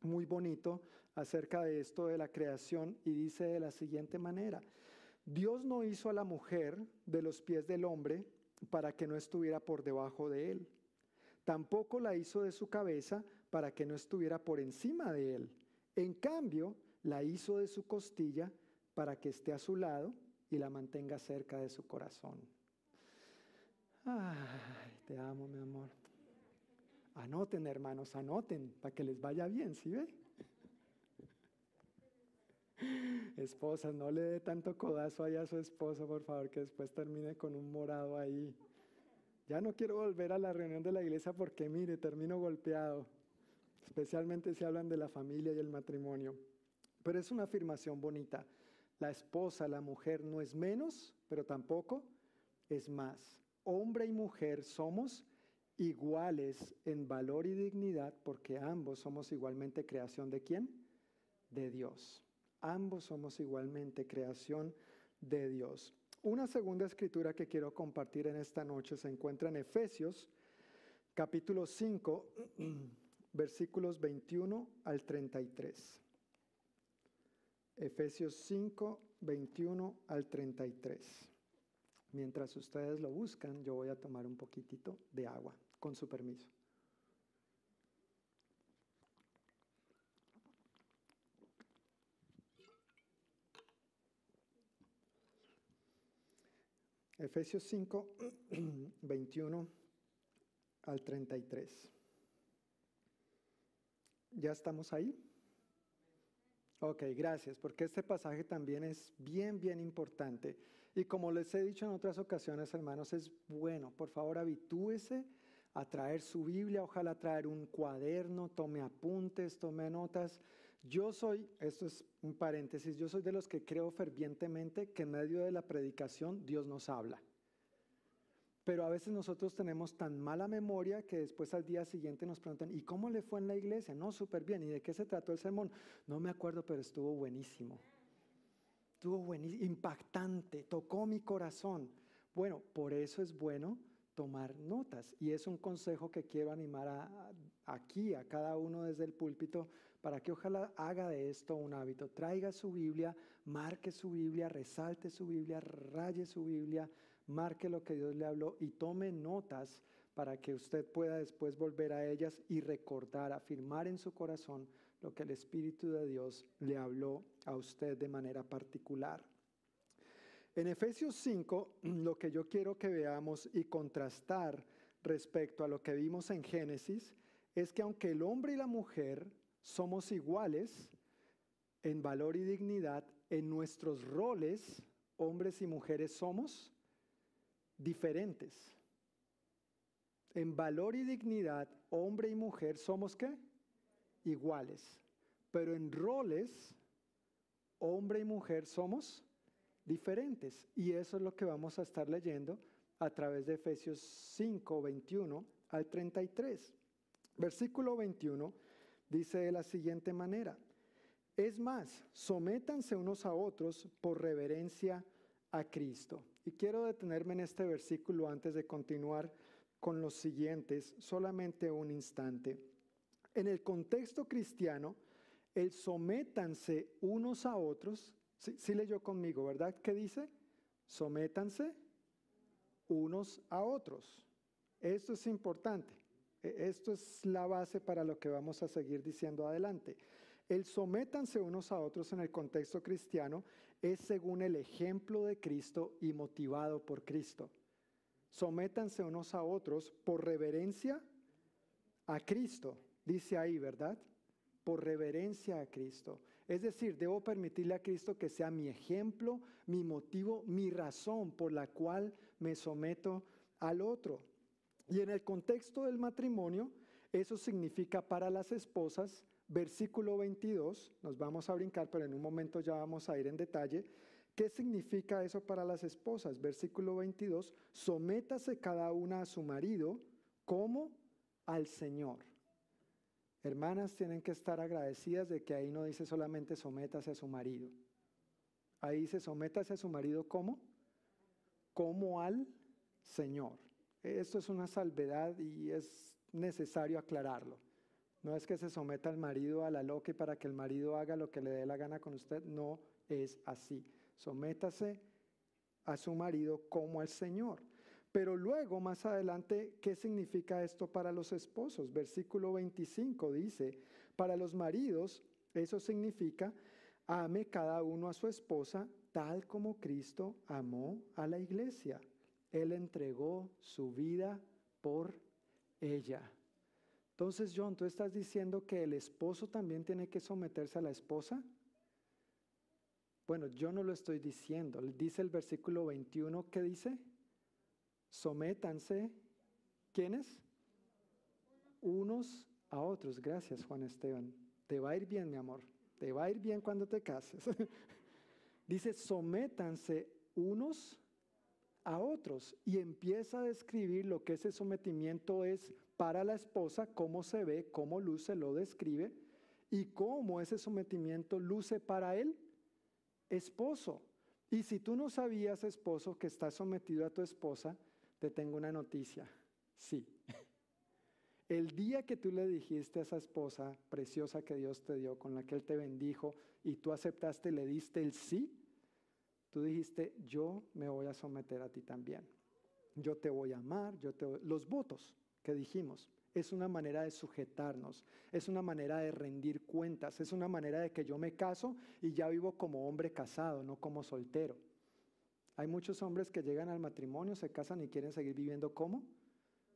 muy bonito acerca de esto de la creación y dice de la siguiente manera, Dios no hizo a la mujer de los pies del hombre para que no estuviera por debajo de él. Tampoco la hizo de su cabeza para que no estuviera por encima de él. En cambio, la hizo de su costilla para que esté a su lado y la mantenga cerca de su corazón. Ay, te amo, mi amor. Anoten, hermanos, anoten para que les vaya bien, ¿sí ve? Esposas, no le dé tanto codazo ahí a su esposo, por favor, que después termine con un morado ahí. Ya no quiero volver a la reunión de la iglesia porque, mire, termino golpeado, especialmente si hablan de la familia y el matrimonio. Pero es una afirmación bonita. La esposa, la mujer no es menos, pero tampoco es más. Hombre y mujer somos iguales en valor y dignidad porque ambos somos igualmente creación de quién? De Dios. Ambos somos igualmente creación de Dios. Una segunda escritura que quiero compartir en esta noche se encuentra en Efesios capítulo 5, versículos 21 al 33. Efesios 5, 21 al 33. Mientras ustedes lo buscan, yo voy a tomar un poquitito de agua, con su permiso. Efesios 5, 21 al 33. ¿Ya estamos ahí? Ok, gracias, porque este pasaje también es bien, bien importante. Y como les he dicho en otras ocasiones, hermanos, es bueno, por favor, habitúese a traer su Biblia, ojalá traer un cuaderno, tome apuntes, tome notas. Yo soy, esto es un paréntesis, yo soy de los que creo fervientemente que en medio de la predicación Dios nos habla. Pero a veces nosotros tenemos tan mala memoria que después al día siguiente nos preguntan, ¿y cómo le fue en la iglesia? No, súper bien. ¿Y de qué se trató el sermón? No me acuerdo, pero estuvo buenísimo. Estuvo buenísimo, impactante, tocó mi corazón. Bueno, por eso es bueno tomar notas. Y es un consejo que quiero animar a, aquí, a cada uno desde el púlpito, para que ojalá haga de esto un hábito. Traiga su Biblia, marque su Biblia, resalte su Biblia, raye su Biblia marque lo que Dios le habló y tome notas para que usted pueda después volver a ellas y recordar, afirmar en su corazón lo que el Espíritu de Dios le habló a usted de manera particular. En Efesios 5, lo que yo quiero que veamos y contrastar respecto a lo que vimos en Génesis es que aunque el hombre y la mujer somos iguales en valor y dignidad, en nuestros roles, hombres y mujeres somos diferentes. En valor y dignidad, hombre y mujer somos qué? Iguales. Pero en roles, hombre y mujer somos diferentes. Y eso es lo que vamos a estar leyendo a través de Efesios 5, 21 al 33. Versículo 21 dice de la siguiente manera. Es más, sométanse unos a otros por reverencia a Cristo. Y quiero detenerme en este versículo antes de continuar con los siguientes, solamente un instante. En el contexto cristiano, el sométanse unos a otros, sí, leyó conmigo, ¿verdad? ¿Qué dice? Sométanse unos a otros. Esto es importante. E, esto es la base para lo que vamos a seguir diciendo adelante. El sométanse unos a otros en el contexto cristiano es según el ejemplo de Cristo y motivado por Cristo. Sométanse unos a otros por reverencia a Cristo, dice ahí, ¿verdad? Por reverencia a Cristo. Es decir, debo permitirle a Cristo que sea mi ejemplo, mi motivo, mi razón por la cual me someto al otro. Y en el contexto del matrimonio, eso significa para las esposas versículo 22, nos vamos a brincar, pero en un momento ya vamos a ir en detalle. ¿Qué significa eso para las esposas? Versículo 22, sométase cada una a su marido como al Señor. Hermanas tienen que estar agradecidas de que ahí no dice solamente sométase a su marido. Ahí dice sométase a su marido como, como al Señor. Esto es una salvedad y es necesario aclararlo. No es que se someta al marido a la loca y para que el marido haga lo que le dé la gana con usted. No es así. Sométase a su marido como al Señor. Pero luego, más adelante, ¿qué significa esto para los esposos? Versículo 25 dice, para los maridos, eso significa, ame cada uno a su esposa tal como Cristo amó a la iglesia. Él entregó su vida por ella. Entonces, John, ¿tú estás diciendo que el esposo también tiene que someterse a la esposa? Bueno, yo no lo estoy diciendo. Dice el versículo 21, ¿qué dice? Sométanse, ¿quiénes? Unos a otros. Gracias, Juan Esteban. Te va a ir bien, mi amor. Te va a ir bien cuando te cases. dice, sométanse unos a otros y empieza a describir lo que ese sometimiento es para la esposa, cómo se ve, cómo luce, lo describe, y cómo ese sometimiento luce para el esposo. Y si tú no sabías, esposo, que estás sometido a tu esposa, te tengo una noticia. Sí. El día que tú le dijiste a esa esposa preciosa que Dios te dio, con la que Él te bendijo, y tú aceptaste, le diste el sí, Tú dijiste, yo me voy a someter a ti también. Yo te voy a amar, yo te voy- Los votos que dijimos es una manera de sujetarnos, es una manera de rendir cuentas, es una manera de que yo me caso y ya vivo como hombre casado, no como soltero. Hay muchos hombres que llegan al matrimonio, se casan y quieren seguir viviendo como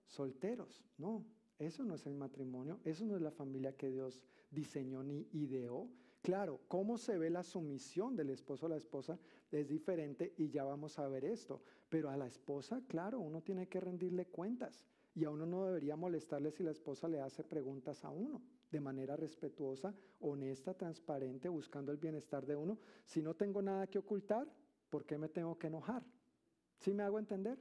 solteros. No, eso no es el matrimonio, eso no es la familia que Dios diseñó ni ideó. Claro, cómo se ve la sumisión del esposo a la esposa es diferente y ya vamos a ver esto. Pero a la esposa, claro, uno tiene que rendirle cuentas y a uno no debería molestarle si la esposa le hace preguntas a uno de manera respetuosa, honesta, transparente, buscando el bienestar de uno. Si no tengo nada que ocultar, ¿por qué me tengo que enojar? ¿Sí me hago entender?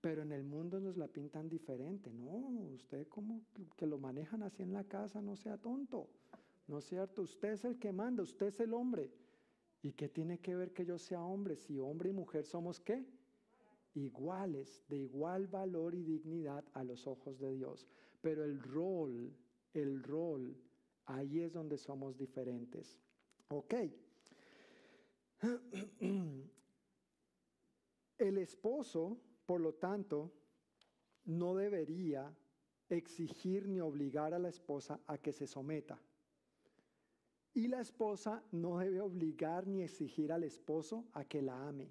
Pero en el mundo nos la pintan diferente. No, usted como que lo manejan así en la casa, no sea tonto. No es cierto, usted es el que manda, usted es el hombre. ¿Y qué tiene que ver que yo sea hombre? Si hombre y mujer somos qué? Iguales, de igual valor y dignidad a los ojos de Dios. Pero el rol, el rol, ahí es donde somos diferentes. Ok. El esposo, por lo tanto, no debería exigir ni obligar a la esposa a que se someta. Y la esposa no debe obligar ni exigir al esposo a que la ame.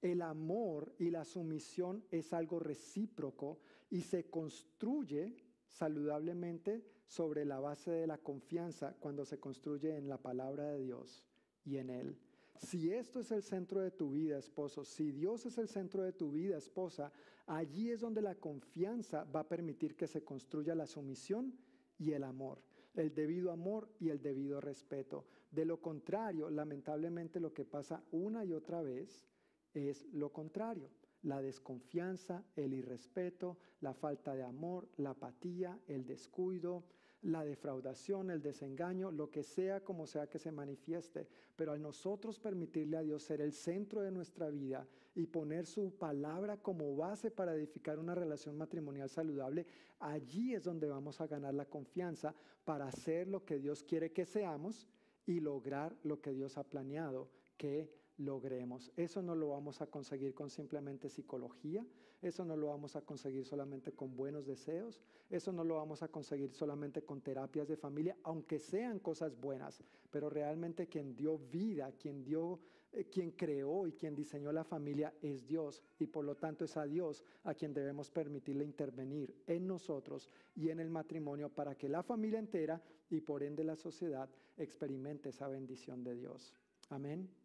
El amor y la sumisión es algo recíproco y se construye saludablemente sobre la base de la confianza cuando se construye en la palabra de Dios y en Él. Si esto es el centro de tu vida, esposo, si Dios es el centro de tu vida, esposa, allí es donde la confianza va a permitir que se construya la sumisión y el amor, el debido amor y el debido respeto. De lo contrario, lamentablemente lo que pasa una y otra vez es lo contrario. La desconfianza, el irrespeto, la falta de amor, la apatía, el descuido, la defraudación, el desengaño, lo que sea como sea que se manifieste. Pero al nosotros permitirle a Dios ser el centro de nuestra vida y poner su palabra como base para edificar una relación matrimonial saludable, allí es donde vamos a ganar la confianza para hacer lo que Dios quiere que seamos y lograr lo que Dios ha planeado que logremos. Eso no lo vamos a conseguir con simplemente psicología, eso no lo vamos a conseguir solamente con buenos deseos, eso no lo vamos a conseguir solamente con terapias de familia, aunque sean cosas buenas, pero realmente quien dio vida, quien dio eh, quien creó y quien diseñó la familia es Dios y por lo tanto es a Dios a quien debemos permitirle intervenir en nosotros y en el matrimonio para que la familia entera y por ende la sociedad experimente esa bendición de Dios. Amén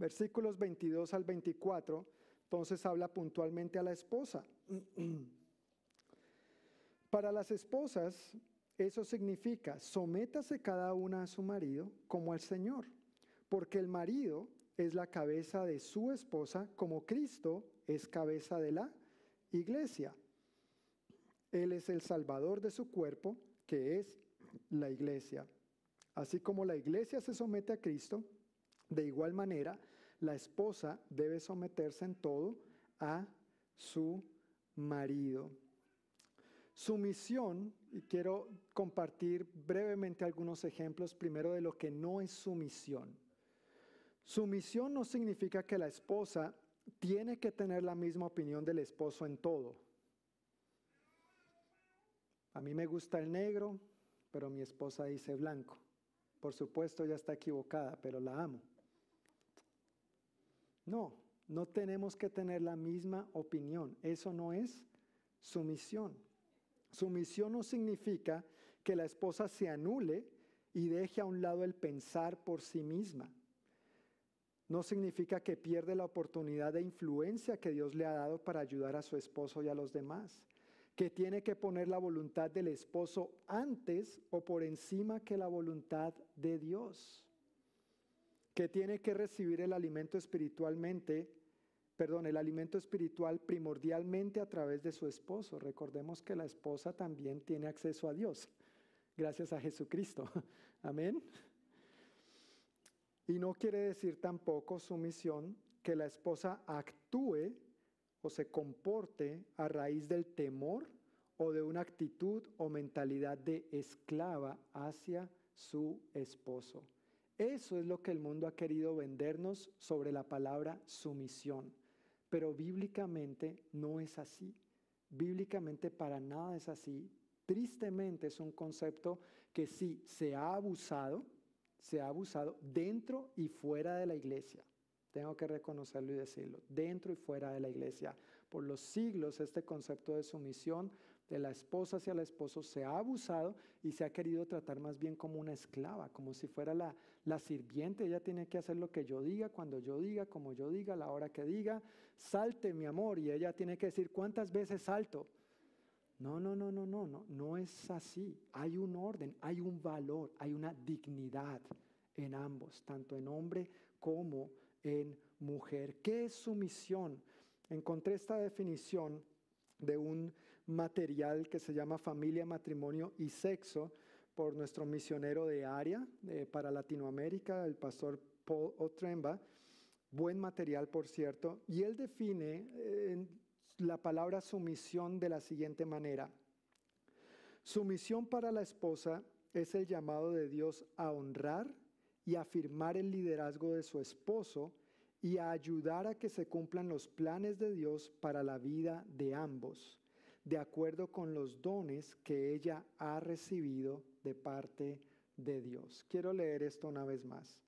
versículos 22 al 24, entonces habla puntualmente a la esposa. Para las esposas, eso significa, sométase cada una a su marido como al Señor, porque el marido es la cabeza de su esposa, como Cristo es cabeza de la iglesia. Él es el salvador de su cuerpo, que es la iglesia. Así como la iglesia se somete a Cristo, de igual manera, la esposa debe someterse en todo a su marido. Sumisión, y quiero compartir brevemente algunos ejemplos primero de lo que no es sumisión. Sumisión no significa que la esposa tiene que tener la misma opinión del esposo en todo. A mí me gusta el negro, pero mi esposa dice blanco. Por supuesto, ya está equivocada, pero la amo. No, no tenemos que tener la misma opinión. Eso no es sumisión. Sumisión no significa que la esposa se anule y deje a un lado el pensar por sí misma. No significa que pierde la oportunidad de influencia que Dios le ha dado para ayudar a su esposo y a los demás. Que tiene que poner la voluntad del esposo antes o por encima que la voluntad de Dios que tiene que recibir el alimento espiritualmente, perdón, el alimento espiritual primordialmente a través de su esposo. Recordemos que la esposa también tiene acceso a Dios, gracias a Jesucristo. Amén. Y no quiere decir tampoco sumisión que la esposa actúe o se comporte a raíz del temor o de una actitud o mentalidad de esclava hacia su esposo. Eso es lo que el mundo ha querido vendernos sobre la palabra sumisión. Pero bíblicamente no es así. Bíblicamente para nada es así. Tristemente es un concepto que sí se ha abusado, se ha abusado dentro y fuera de la iglesia. Tengo que reconocerlo y decirlo, dentro y fuera de la iglesia. Por los siglos este concepto de sumisión de la esposa hacia el esposo se ha abusado y se ha querido tratar más bien como una esclava, como si fuera la, la sirviente. Ella tiene que hacer lo que yo diga, cuando yo diga, como yo diga, la hora que diga. Salte, mi amor. Y ella tiene que decir cuántas veces salto. No, no, no, no, no, no, no es así. Hay un orden, hay un valor, hay una dignidad en ambos, tanto en hombre como en mujer. ¿Qué es sumisión? Encontré esta definición de un material que se llama Familia, Matrimonio y Sexo por nuestro misionero de área eh, para Latinoamérica, el pastor Paul Otremba. Buen material, por cierto. Y él define eh, la palabra sumisión de la siguiente manera. Sumisión para la esposa es el llamado de Dios a honrar y afirmar el liderazgo de su esposo y a ayudar a que se cumplan los planes de Dios para la vida de ambos, de acuerdo con los dones que ella ha recibido de parte de Dios. Quiero leer esto una vez más.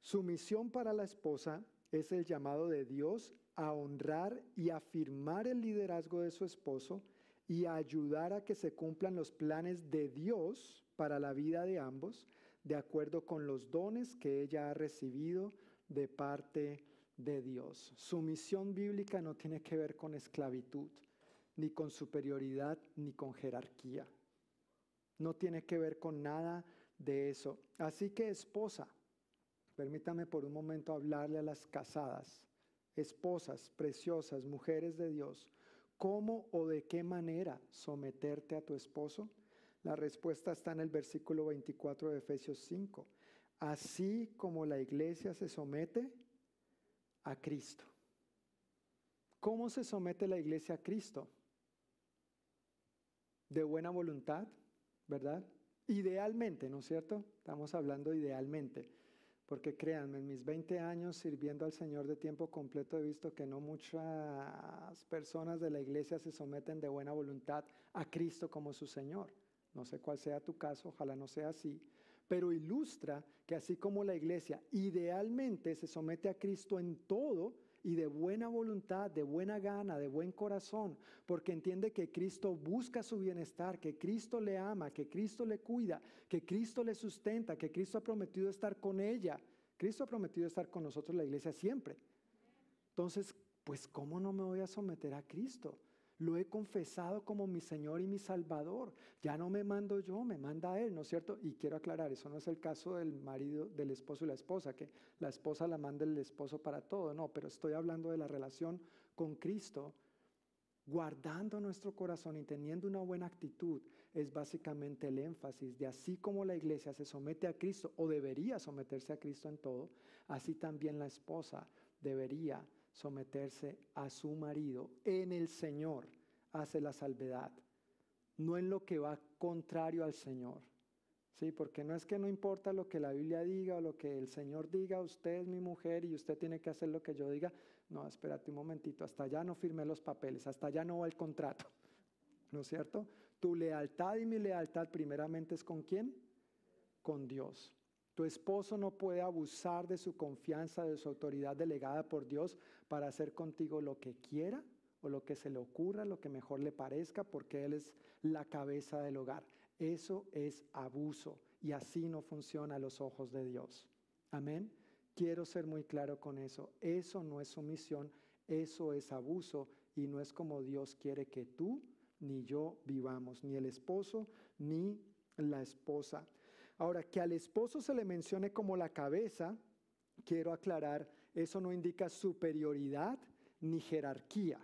Sumisión para la esposa es el llamado de Dios a honrar y afirmar el liderazgo de su esposo y ayudar a que se cumplan los planes de Dios para la vida de ambos, de acuerdo con los dones que ella ha recibido de parte de Dios. Su misión bíblica no tiene que ver con esclavitud, ni con superioridad, ni con jerarquía. No tiene que ver con nada de eso. Así que esposa, permítame por un momento hablarle a las casadas esposas preciosas, mujeres de Dios, ¿cómo o de qué manera someterte a tu esposo? La respuesta está en el versículo 24 de Efesios 5. Así como la iglesia se somete a Cristo. ¿Cómo se somete la iglesia a Cristo? De buena voluntad, ¿verdad? Idealmente, ¿no es cierto? Estamos hablando idealmente. Porque créanme, en mis 20 años sirviendo al Señor de tiempo completo he visto que no muchas personas de la iglesia se someten de buena voluntad a Cristo como su Señor. No sé cuál sea tu caso, ojalá no sea así, pero ilustra que así como la iglesia idealmente se somete a Cristo en todo y de buena voluntad, de buena gana, de buen corazón, porque entiende que Cristo busca su bienestar, que Cristo le ama, que Cristo le cuida, que Cristo le sustenta, que Cristo ha prometido estar con ella. Cristo ha prometido estar con nosotros la iglesia siempre. Entonces, pues ¿cómo no me voy a someter a Cristo? Lo he confesado como mi Señor y mi Salvador. Ya no me mando yo, me manda Él, ¿no es cierto? Y quiero aclarar, eso no es el caso del marido, del esposo y la esposa, que la esposa la manda el esposo para todo, no, pero estoy hablando de la relación con Cristo, guardando nuestro corazón y teniendo una buena actitud, es básicamente el énfasis de así como la iglesia se somete a Cristo o debería someterse a Cristo en todo, así también la esposa debería someterse a su marido en el Señor, hace la salvedad, no en lo que va contrario al Señor. Sí, porque no es que no importa lo que la Biblia diga o lo que el Señor diga, usted es mi mujer y usted tiene que hacer lo que yo diga. No, espérate un momentito, hasta allá no firmé los papeles, hasta allá no va el contrato. ¿No es cierto? Tu lealtad y mi lealtad primeramente es con quién? Con Dios. Tu esposo no puede abusar de su confianza, de su autoridad delegada por Dios para hacer contigo lo que quiera o lo que se le ocurra, lo que mejor le parezca, porque Él es la cabeza del hogar. Eso es abuso y así no funciona a los ojos de Dios. Amén. Quiero ser muy claro con eso. Eso no es sumisión, eso es abuso y no es como Dios quiere que tú ni yo vivamos, ni el esposo ni la esposa. Ahora, que al esposo se le mencione como la cabeza, quiero aclarar, eso no indica superioridad ni jerarquía.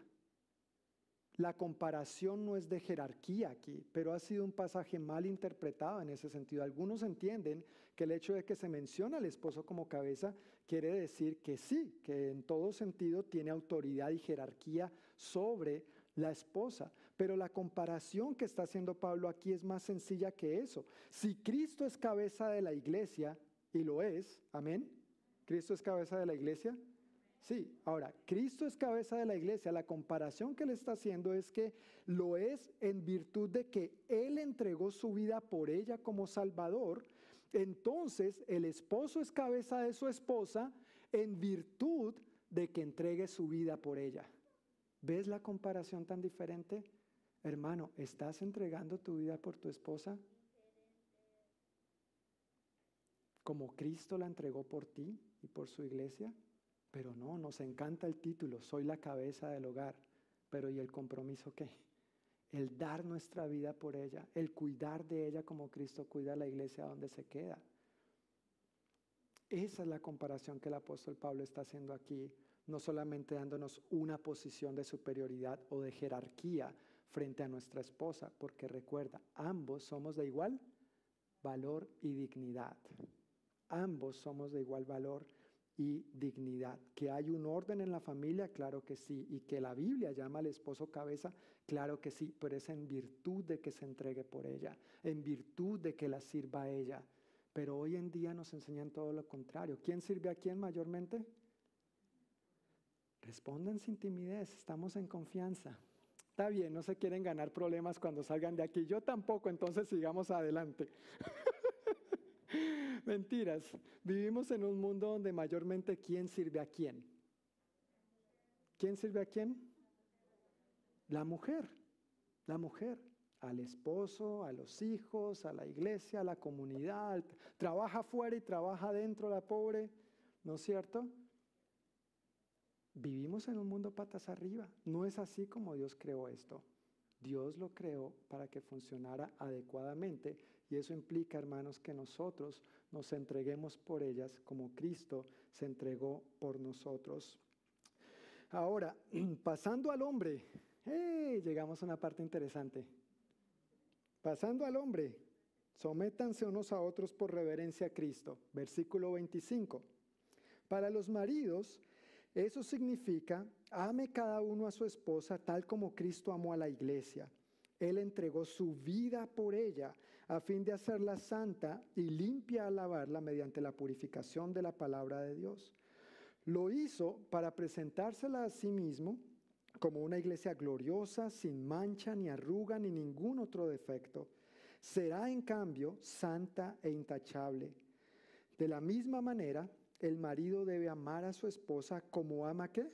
La comparación no es de jerarquía aquí, pero ha sido un pasaje mal interpretado en ese sentido. Algunos entienden que el hecho de que se menciona al esposo como cabeza quiere decir que sí, que en todo sentido tiene autoridad y jerarquía sobre la esposa. Pero la comparación que está haciendo Pablo aquí es más sencilla que eso. Si Cristo es cabeza de la iglesia, Y lo es, amén. ¿Cristo es cabeza de la iglesia? Sí, ahora, Cristo es cabeza de la iglesia. La comparación que le está haciendo es que lo es en virtud de que Él entregó su vida por ella como Salvador. Entonces, el esposo es cabeza de su esposa en virtud de que entregue su vida por ella. ¿Ves la comparación tan diferente? Hermano, ¿estás entregando tu vida por tu esposa? Como Cristo la entregó por ti y por su iglesia. Pero no, nos encanta el título, soy la cabeza del hogar. Pero ¿y el compromiso qué? El dar nuestra vida por ella, el cuidar de ella como Cristo cuida a la iglesia donde se queda. Esa es la comparación que el apóstol Pablo está haciendo aquí, no solamente dándonos una posición de superioridad o de jerarquía frente a nuestra esposa, porque recuerda, ambos somos de igual valor y dignidad. Ambos somos de igual valor y dignidad. Que hay un orden en la familia, claro que sí. Y que la Biblia llama al esposo cabeza, claro que sí. Pero es en virtud de que se entregue por ella, en virtud de que la sirva a ella. Pero hoy en día nos enseñan todo lo contrario. ¿Quién sirve a quién mayormente? Respondan sin timidez, estamos en confianza. Está bien, no se quieren ganar problemas cuando salgan de aquí. Yo tampoco, entonces sigamos adelante. Mentiras. Vivimos en un mundo donde mayormente quién sirve a quién. ¿Quién sirve a quién? La mujer. La mujer. Al esposo, a los hijos, a la iglesia, a la comunidad. Trabaja afuera y trabaja adentro la pobre. ¿No es cierto? Vivimos en un mundo patas arriba. No es así como Dios creó esto. Dios lo creó para que funcionara adecuadamente y eso implica, hermanos, que nosotros nos entreguemos por ellas como Cristo se entregó por nosotros. Ahora, pasando al hombre, llegamos a una parte interesante. Pasando al hombre, sométanse unos a otros por reverencia a Cristo. Versículo 25. Para los maridos, eso significa, ame cada uno a su esposa tal como Cristo amó a la iglesia. Él entregó su vida por ella a fin de hacerla santa y limpia a lavarla mediante la purificación de la palabra de Dios. Lo hizo para presentársela a sí mismo como una iglesia gloriosa, sin mancha, ni arruga, ni ningún otro defecto. Será en cambio santa e intachable. De la misma manera, el marido debe amar a su esposa como ama qué?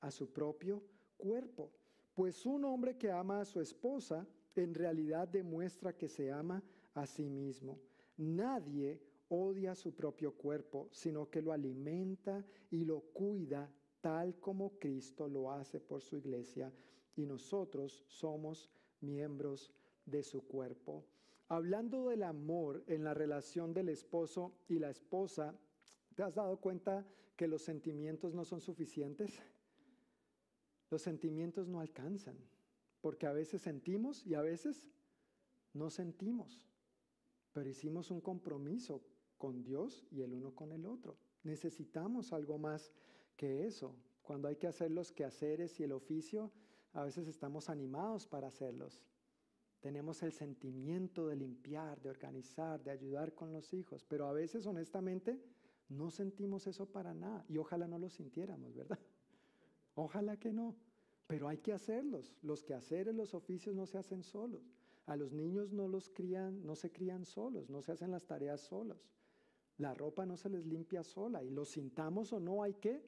A su propio cuerpo. Pues un hombre que ama a su esposa en realidad demuestra que se ama a sí mismo. Nadie odia su propio cuerpo, sino que lo alimenta y lo cuida tal como Cristo lo hace por su iglesia y nosotros somos miembros de su cuerpo. Hablando del amor en la relación del esposo y la esposa, ¿te has dado cuenta que los sentimientos no son suficientes? Los sentimientos no alcanzan, porque a veces sentimos y a veces no sentimos pero hicimos un compromiso con Dios y el uno con el otro. Necesitamos algo más que eso. Cuando hay que hacer los quehaceres y el oficio, a veces estamos animados para hacerlos. Tenemos el sentimiento de limpiar, de organizar, de ayudar con los hijos, pero a veces honestamente no sentimos eso para nada y ojalá no lo sintiéramos, ¿verdad? Ojalá que no, pero hay que hacerlos. Los quehaceres, los oficios no se hacen solos. A los niños no los crían, no se crían solos, no se hacen las tareas solos. La ropa no se les limpia sola y lo sintamos o no hay que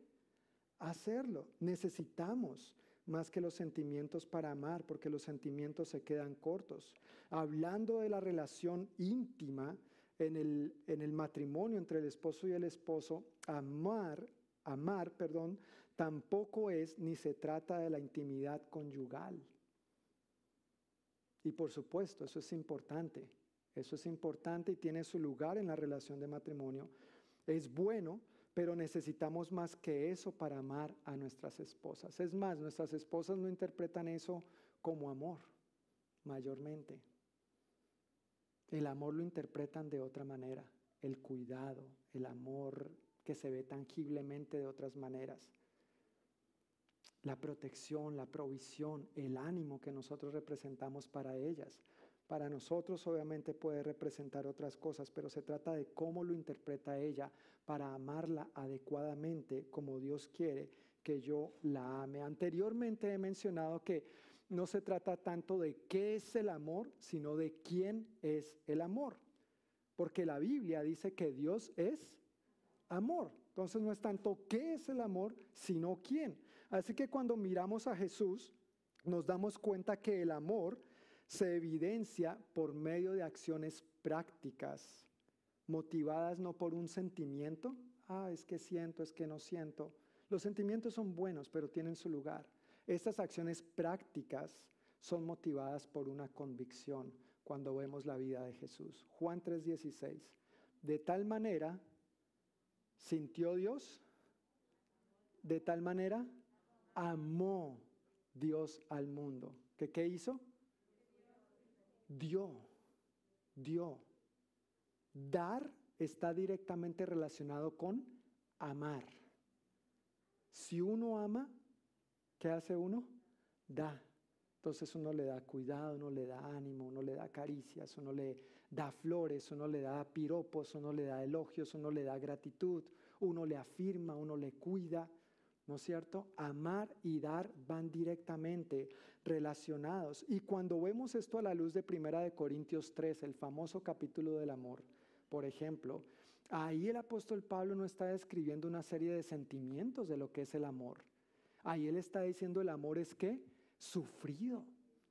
hacerlo. Necesitamos más que los sentimientos para amar, porque los sentimientos se quedan cortos. Hablando de la relación íntima en el, matrimonio entre el esposo y el esposo, amar, amar, perdón, tampoco es ni se trata de la intimidad conyugal. Y por supuesto, eso es importante. Eso es importante y tiene su lugar en la relación de matrimonio. Es bueno, pero necesitamos más que eso para amar a nuestras esposas. Es más, nuestras esposas no interpretan eso como amor, mayormente. El amor lo interpretan de otra manera, el cuidado, el amor que se ve tangiblemente de otras maneras la protección, la provisión, el ánimo que nosotros representamos para ellas. Para nosotros obviamente puede representar otras cosas, pero se trata de cómo lo interpreta ella para amarla adecuadamente como Dios quiere que yo la ame. Anteriormente he mencionado que no se trata tanto de qué es el amor, sino de quién es el amor. Porque la Biblia dice que Dios es amor. Entonces no es tanto qué es el amor, sino quién. Así que cuando miramos a Jesús, nos damos cuenta que el amor se evidencia por medio de acciones prácticas, motivadas no por un sentimiento, ah, es que siento, es que no siento. Los sentimientos son buenos, pero tienen su lugar. Estas acciones prácticas son motivadas por una convicción cuando vemos la vida de Jesús. Juan 3:16. De tal manera sintió Dios, de tal manera amó Dios al mundo. ¿Que qué hizo? Dio, dio. Dar está directamente relacionado con amar. Si uno ama, ¿qué hace uno? Da. Entonces uno le da cuidado, uno le da ánimo, uno le da caricias, uno le da flores, uno le da piropos, uno le da elogios, uno le da gratitud, uno le afirma, uno le cuida. ¿No es cierto? Amar y dar van directamente relacionados. Y cuando vemos esto a la luz de Primera de Corintios 3, el famoso capítulo del amor, por ejemplo, ahí el apóstol Pablo no está describiendo una serie de sentimientos de lo que es el amor. Ahí él está diciendo el amor es que sufrido.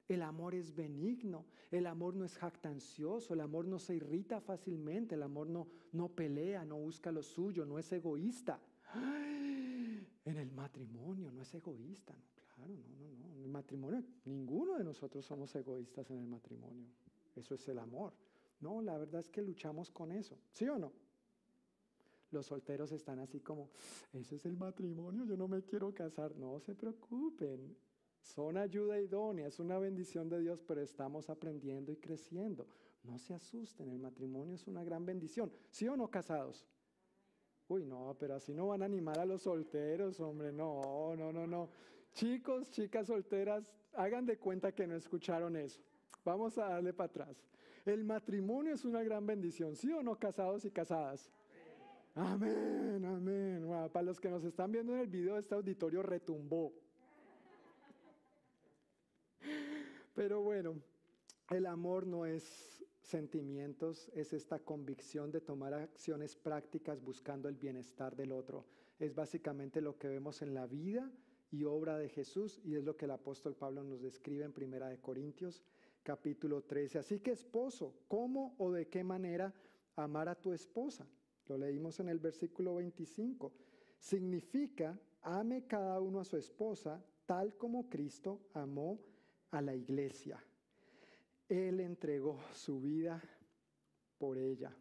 El amor es benigno, el amor no es jactancioso, el amor no se irrita fácilmente, el amor no, no pelea, no busca lo suyo, no es egoísta. En el matrimonio no es egoísta, no, claro, no, no, no. En el matrimonio, ninguno de nosotros somos egoístas en el matrimonio. Eso es el amor. No, la verdad es que luchamos con eso, ¿sí o no? Los solteros están así como, ese es el matrimonio, yo no me quiero casar. No se preocupen, son ayuda idónea, es una bendición de Dios, pero estamos aprendiendo y creciendo. No se asusten, el matrimonio es una gran bendición. ¿Sí o no casados? Uy, no, pero así no van a animar a los solteros, hombre, no, no, no, no. Chicos, chicas solteras, hagan de cuenta que no escucharon eso. Vamos a darle para atrás. El matrimonio es una gran bendición, ¿sí o no casados y casadas? Amén, amén. para los que nos están viendo en el video, este auditorio retumbó. Pero bueno, el amor no es sentimientos, es esta convicción de tomar acciones prácticas buscando el bienestar del otro. Es básicamente lo que vemos en la vida y obra de Jesús y es lo que el apóstol Pablo nos describe en Primera de Corintios capítulo 13. Así que esposo, ¿cómo o de qué manera amar a tu esposa? Lo leímos en el versículo 25. Significa, ame cada uno a su esposa tal como Cristo amó a la iglesia. Él entregó su vida por ella.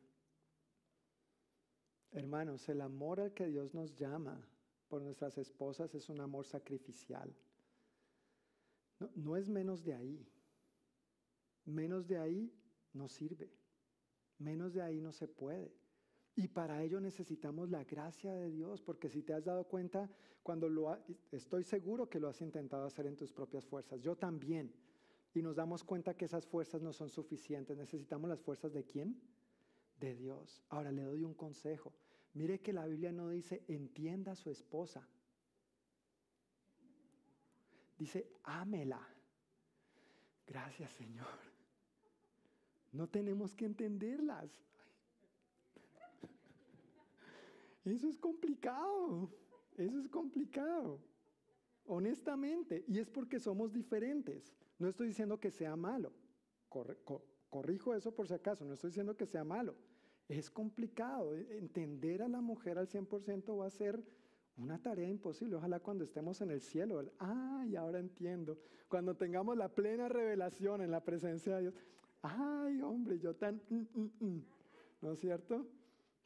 Hermanos, el amor al que Dios nos llama por nuestras esposas es un amor sacrificial. No, no, es menos de ahí. Menos de ahí no sirve. Menos de ahí no se puede. Y para ello necesitamos la gracia de Dios, porque si te has dado cuenta, cuando lo estoy seguro que lo has intentado hacer en tus propias fuerzas, yo también. Y nos damos cuenta que esas fuerzas no son suficientes. Necesitamos las fuerzas de quién? De Dios. Ahora le doy un consejo. Mire que la Biblia no dice entienda a su esposa. Dice ámela. Gracias, Señor. No tenemos que entenderlas. Eso es complicado, eso es complicado, honestamente, y es porque somos diferentes. No estoy diciendo que sea malo, corrijo eso por si acaso, no estoy diciendo que sea malo. Es complicado, e, entender a la mujer al 100% va a ser una tarea imposible. Ojalá cuando estemos en el cielo, ay, ahora entiendo. Cuando tengamos la plena revelación en la presencia de Dios, ay, hombre, yo tan, mm, mm, mm". ¿no es cierto?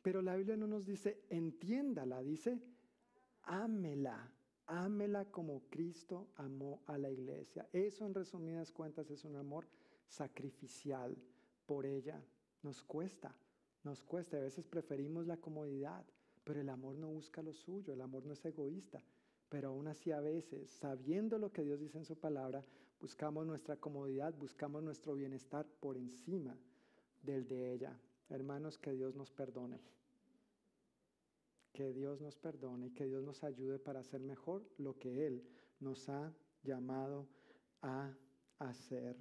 Pero la Biblia no nos dice entiéndala, dice ámela, ámela como Cristo amó a la iglesia. Eso en resumidas cuentas es un amor sacrificial por ella. Nos cuesta, nos cuesta. A veces preferimos la comodidad, pero el amor no busca lo suyo, el amor no es egoísta. Pero aún así a veces, sabiendo lo que Dios dice en su palabra, Buscamos nuestra comodidad, buscamos nuestro bienestar por encima del de ella. Hermanos, que Dios nos perdone. Que Dios nos perdone y que Dios nos ayude para hacer mejor lo que Él nos ha llamado a hacer.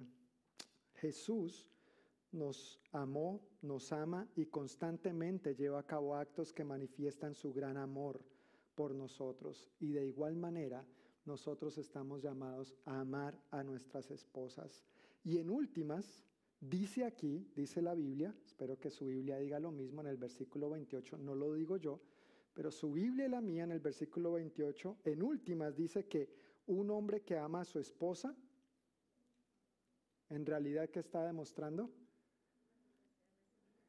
Jesús nos amó, nos ama y constantemente lleva a cabo actos que manifiestan su gran amor por nosotros. Y de igual manera, nosotros estamos llamados a amar a nuestras esposas. Y en últimas, dice aquí, dice la Biblia, espero que su Biblia diga lo mismo en el versículo 28, no lo digo yo, pero su Biblia y la mía en el versículo 28, en últimas dice que un hombre que ama a su esposa, en realidad, ¿qué está demostrando?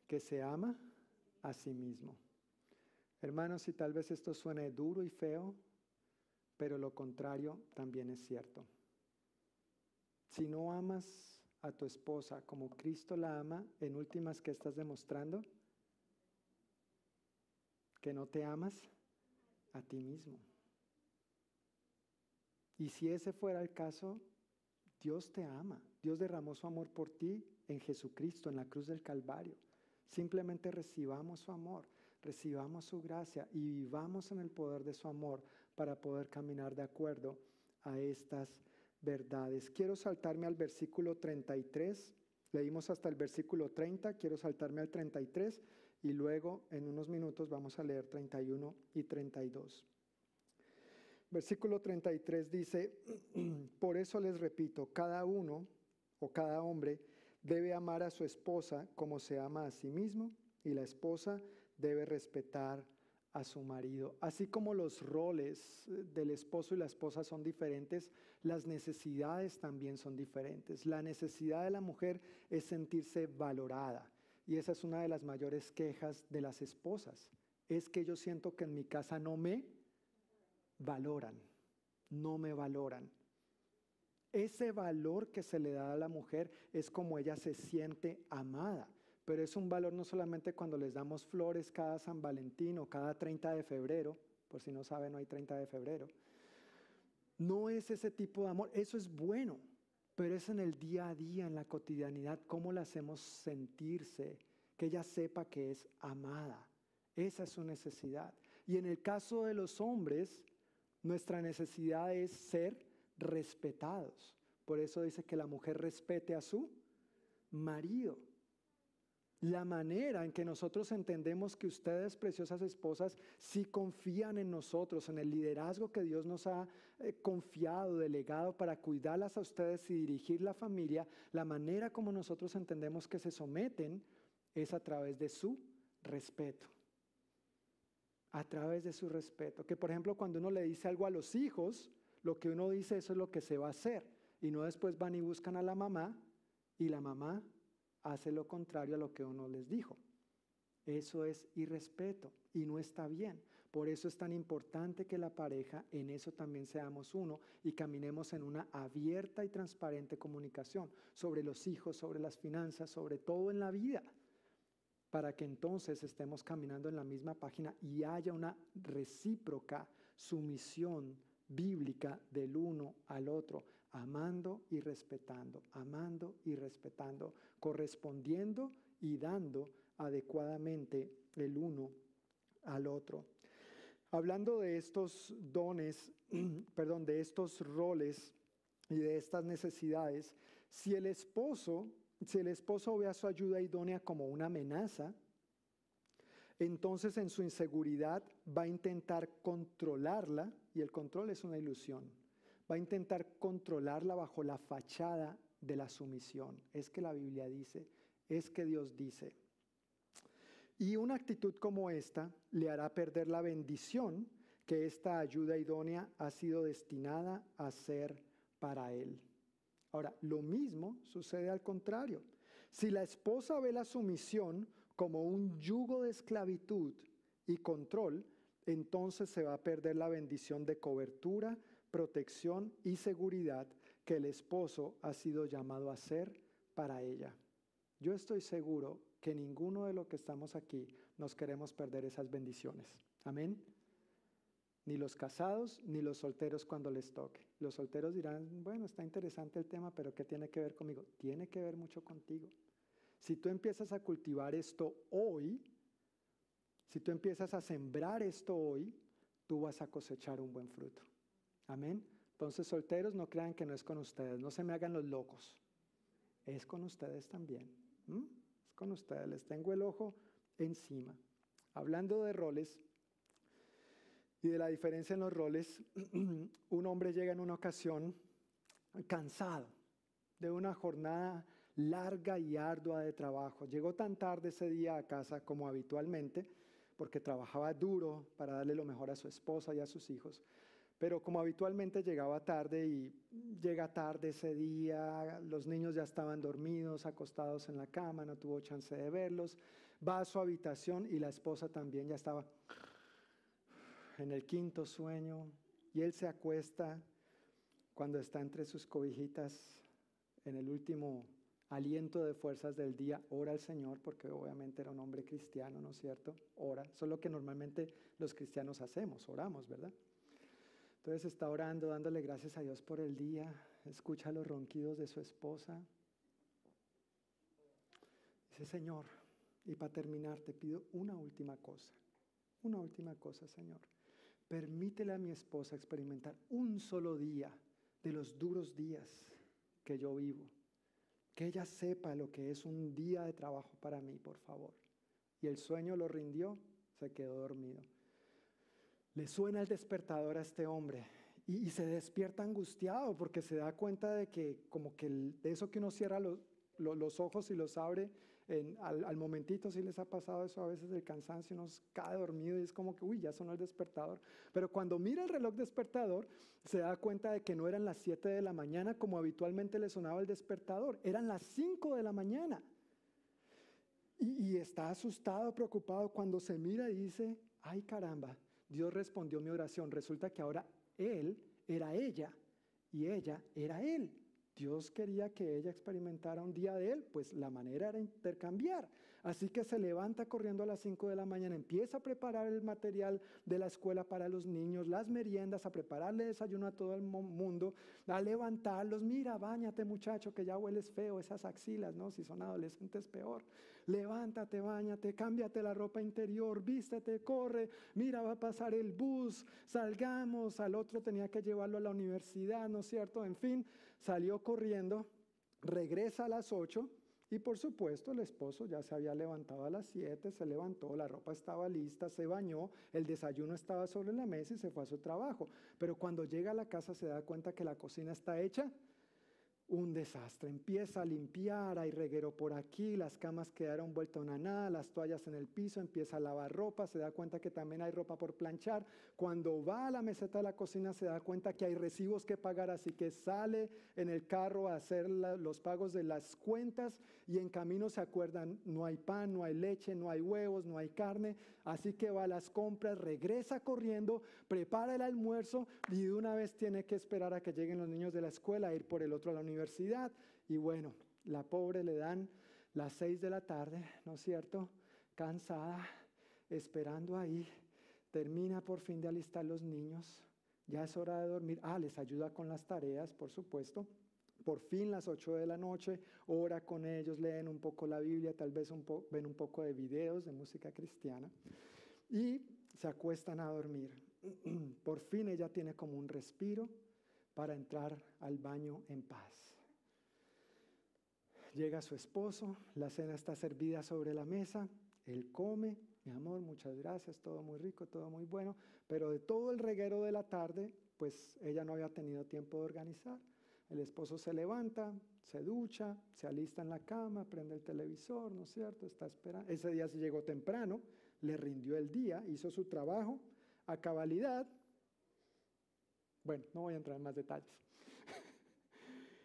Que se ama a sí mismo. Hermanos, si tal vez esto suene duro y feo, pero lo contrario también es cierto. Si no amas a tu esposa como Cristo la ama, en últimas, ¿qué estás demostrando? Que no te amas a ti mismo. Y si ese fuera el caso, Dios te ama. Dios derramó su amor por ti en Jesucristo, en la cruz del Calvario. Simplemente recibamos su amor, recibamos su gracia y vivamos en el poder de su amor para poder caminar de acuerdo a estas verdades. Quiero saltarme al versículo 33. Leímos hasta el versículo 30, quiero saltarme al 33 y luego en unos minutos vamos a leer 31 y 32. Versículo 33 dice, por eso les repito, cada uno o cada hombre debe amar a su esposa como se ama a sí mismo y la esposa debe respetar a su marido. Así como los roles del esposo y la esposa son diferentes, las necesidades también son diferentes. La necesidad de la mujer es sentirse valorada y esa es una de las mayores quejas de las esposas. Es que yo siento que en mi casa no me valoran, no me valoran. Ese valor que se le da a la mujer es como ella se siente amada, pero es un valor no solamente cuando les damos flores cada San Valentín o cada 30 de febrero, por si no saben, no hay 30 de febrero. No es ese tipo de amor, eso es bueno, pero es en el día a día, en la cotidianidad, cómo la hacemos sentirse, que ella sepa que es amada. Esa es su necesidad. Y en el caso de los hombres, nuestra necesidad es ser respetados. Por eso dice que la mujer respete a su marido. La manera en que nosotros entendemos que ustedes, preciosas esposas, sí confían en nosotros, en el liderazgo que Dios nos ha eh, confiado, delegado para cuidarlas a ustedes y dirigir la familia, la manera como nosotros entendemos que se someten es a través de su respeto a través de su respeto. Que por ejemplo cuando uno le dice algo a los hijos, lo que uno dice eso es lo que se va a hacer. Y no después van y buscan a la mamá y la mamá hace lo contrario a lo que uno les dijo. Eso es irrespeto y no está bien. Por eso es tan importante que la pareja en eso también seamos uno y caminemos en una abierta y transparente comunicación sobre los hijos, sobre las finanzas, sobre todo en la vida para que entonces estemos caminando en la misma página y haya una recíproca sumisión bíblica del uno al otro, amando y respetando, amando y respetando, correspondiendo y dando adecuadamente el uno al otro. Hablando de estos dones, perdón, de estos roles y de estas necesidades, si el esposo si el esposo ve a su ayuda idónea como una amenaza, entonces en su inseguridad va a intentar controlarla, y el control es una ilusión, va a intentar controlarla bajo la fachada de la sumisión. Es que la Biblia dice, es que Dios dice. Y una actitud como esta le hará perder la bendición que esta ayuda idónea ha sido destinada a ser para él. Ahora, lo mismo sucede al contrario. Si la esposa ve la sumisión como un yugo de esclavitud y control, entonces se va a perder la bendición de cobertura, protección y seguridad que el esposo ha sido llamado a ser para ella. Yo estoy seguro que ninguno de los que estamos aquí nos queremos perder esas bendiciones. Amén. ni los casados, ni los solteros cuando les toque. Los solteros dirán, bueno, está interesante el tema, pero ¿qué tiene que ver conmigo? Tiene que ver mucho contigo. Si tú empiezas a cultivar esto hoy, si tú empiezas a sembrar esto hoy, tú vas a cosechar un buen fruto. Amén. Entonces, solteros, no crean que no es con ustedes, no se me hagan los locos. Es con ustedes también. Es con ustedes, les tengo el ojo encima. Hablando de roles y de la diferencia en los roles, un hombre llega en una ocasión cansado de una jornada larga y ardua de trabajo. Llegó tan tarde ese día a casa como habitualmente, porque trabajaba duro para darle lo mejor a su esposa y a sus hijos. Pero como habitualmente llegaba tarde y llega tarde ese día, los niños ya estaban dormidos, acostados en la cama, no tuvo chance de verlos. Va a su habitación y la esposa también ya estaba en el quinto sueño y él se acuesta cuando está entre sus cobijitas en el último aliento de fuerzas del día, ora al Señor, porque obviamente era un hombre cristiano, ¿no es cierto? Ora, eso es lo que normalmente los cristianos hacemos, oramos, ¿verdad? Entonces está orando, dándole gracias a Dios por el día, escucha los ronquidos de su esposa. Dice, Señor, y para terminar te pido una última cosa, una última cosa, Señor. Permítele a mi esposa experimentar un solo día de los duros días que yo vivo que ella sepa lo que es un día de trabajo para mí, por favor. Y el sueño lo rindió, se quedó dormido. Le suena el despertador a este hombre y, se despierta angustiado porque se da cuenta de que como que de eso que uno cierra los ojos y los abre al, momentito sí les ha pasado eso a veces del cansancio, uno cae dormido y es como que, uy, ya sonó el despertador. Pero cuando mira el reloj despertador, se da cuenta de que no eran las 7 de la mañana como habitualmente le sonaba el despertador, eran las 5 de la mañana. Y, y está asustado, preocupado cuando se mira y dice, ay caramba, Dios respondió mi oración. Resulta que ahora él era ella y ella era él. Dios quería que ella experimentara un día de Él, pues la manera era intercambiar. Así que se levanta corriendo a las 5 de la mañana, empieza a preparar el material de la escuela para los niños, las meriendas, a prepararle desayuno a todo el mundo, a levantarlos. Mira, bañate muchacho, que ya hueles feo esas axilas, ¿no? Si son adolescentes, peor. Levántate, bañate, cámbiate la ropa interior, vístete, corre. Mira, va a pasar el bus, salgamos. Al otro tenía que llevarlo a la universidad, ¿no es cierto? En fin, salió corriendo, regresa a las 8 y por supuesto el esposo ya se había levantado a las 7, se levantó, la ropa estaba lista, se bañó, el desayuno estaba sobre la mesa y se fue a su trabajo. Pero cuando llega a la casa se da cuenta que la cocina está hecha un desastre. Empieza a limpiar, hay reguero por aquí, las camas quedaron vueltas a nada, las toallas en el piso, empieza a lavar ropa, se da cuenta que también hay ropa por planchar. Cuando va a la meseta de la cocina se da cuenta que hay recibos que pagar, así que sale en el carro a hacer los pagos de las cuentas y en camino se acuerdan, no hay pan, no hay leche, no hay huevos, no hay carne, así que va a las compras, regresa corriendo, prepara el almuerzo y de una vez tiene que esperar a que lleguen los niños de la escuela, ir por el otro a la universidad y bueno, la pobre le dan las seis de la tarde, ¿no es cierto? Cansada, esperando ahí, termina por fin de alistar los niños, ya es hora de dormir, ah, les ayuda con las tareas, por supuesto. Por fin las ocho de la noche, ora con ellos, leen un poco la Biblia, tal vez ven un poco de videos de música cristiana y se acuestan a dormir. Por fin ella tiene como un respiro para entrar al baño en paz. Llega su esposo, la cena está servida sobre la mesa, él come, mi amor, muchas gracias, todo muy rico, todo muy bueno, pero de todo el reguero de la tarde, pues ella no había tenido tiempo de organizar. El esposo se levanta, se ducha, se alista en la cama, prende el televisor, ¿no es cierto? Está esperando. Ese día se llegó temprano, le rindió el día, hizo su trabajo a cabalidad. Bueno, no voy a entrar en más detalles.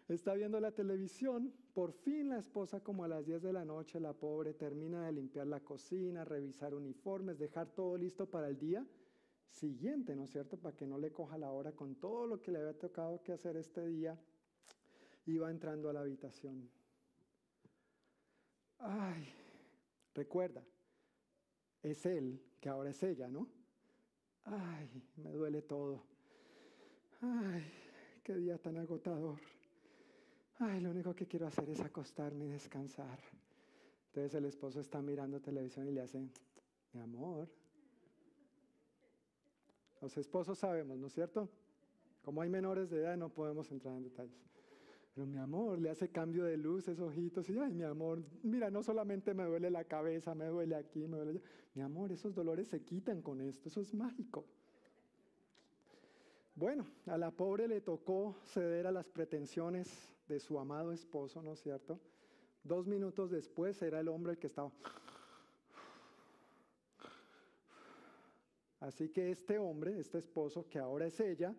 Está viendo la televisión, por fin la esposa como a las 10 de la noche, la pobre, termina de limpiar la cocina, revisar uniformes, dejar todo listo para el día siguiente, ¿no es cierto? Para que no le coja la hora con todo lo que le había tocado que hacer este día. Iba entrando a la habitación. Ay, recuerda, es él que ahora es ella, ¿no? Ay, me duele todo. Ay, qué día tan agotador. Ay, lo único que quiero hacer es acostarme y descansar. Entonces el esposo está mirando televisión y le hace, mi amor. Los esposos sabemos, ¿no es cierto? Como hay menores de edad no podemos entrar en detalles. Pero mi amor, le hace cambio de luz, esos ojitos, y ay, mi amor, mira, no solamente me duele la cabeza, me duele aquí, me duele allá. Mi amor, esos dolores se quitan con esto, eso es mágico. Bueno, a la pobre le tocó ceder a las pretensiones de su amado esposo, ¿no es cierto? Dos minutos después era el hombre el que estaba. Así que este hombre, este esposo, que ahora es ella,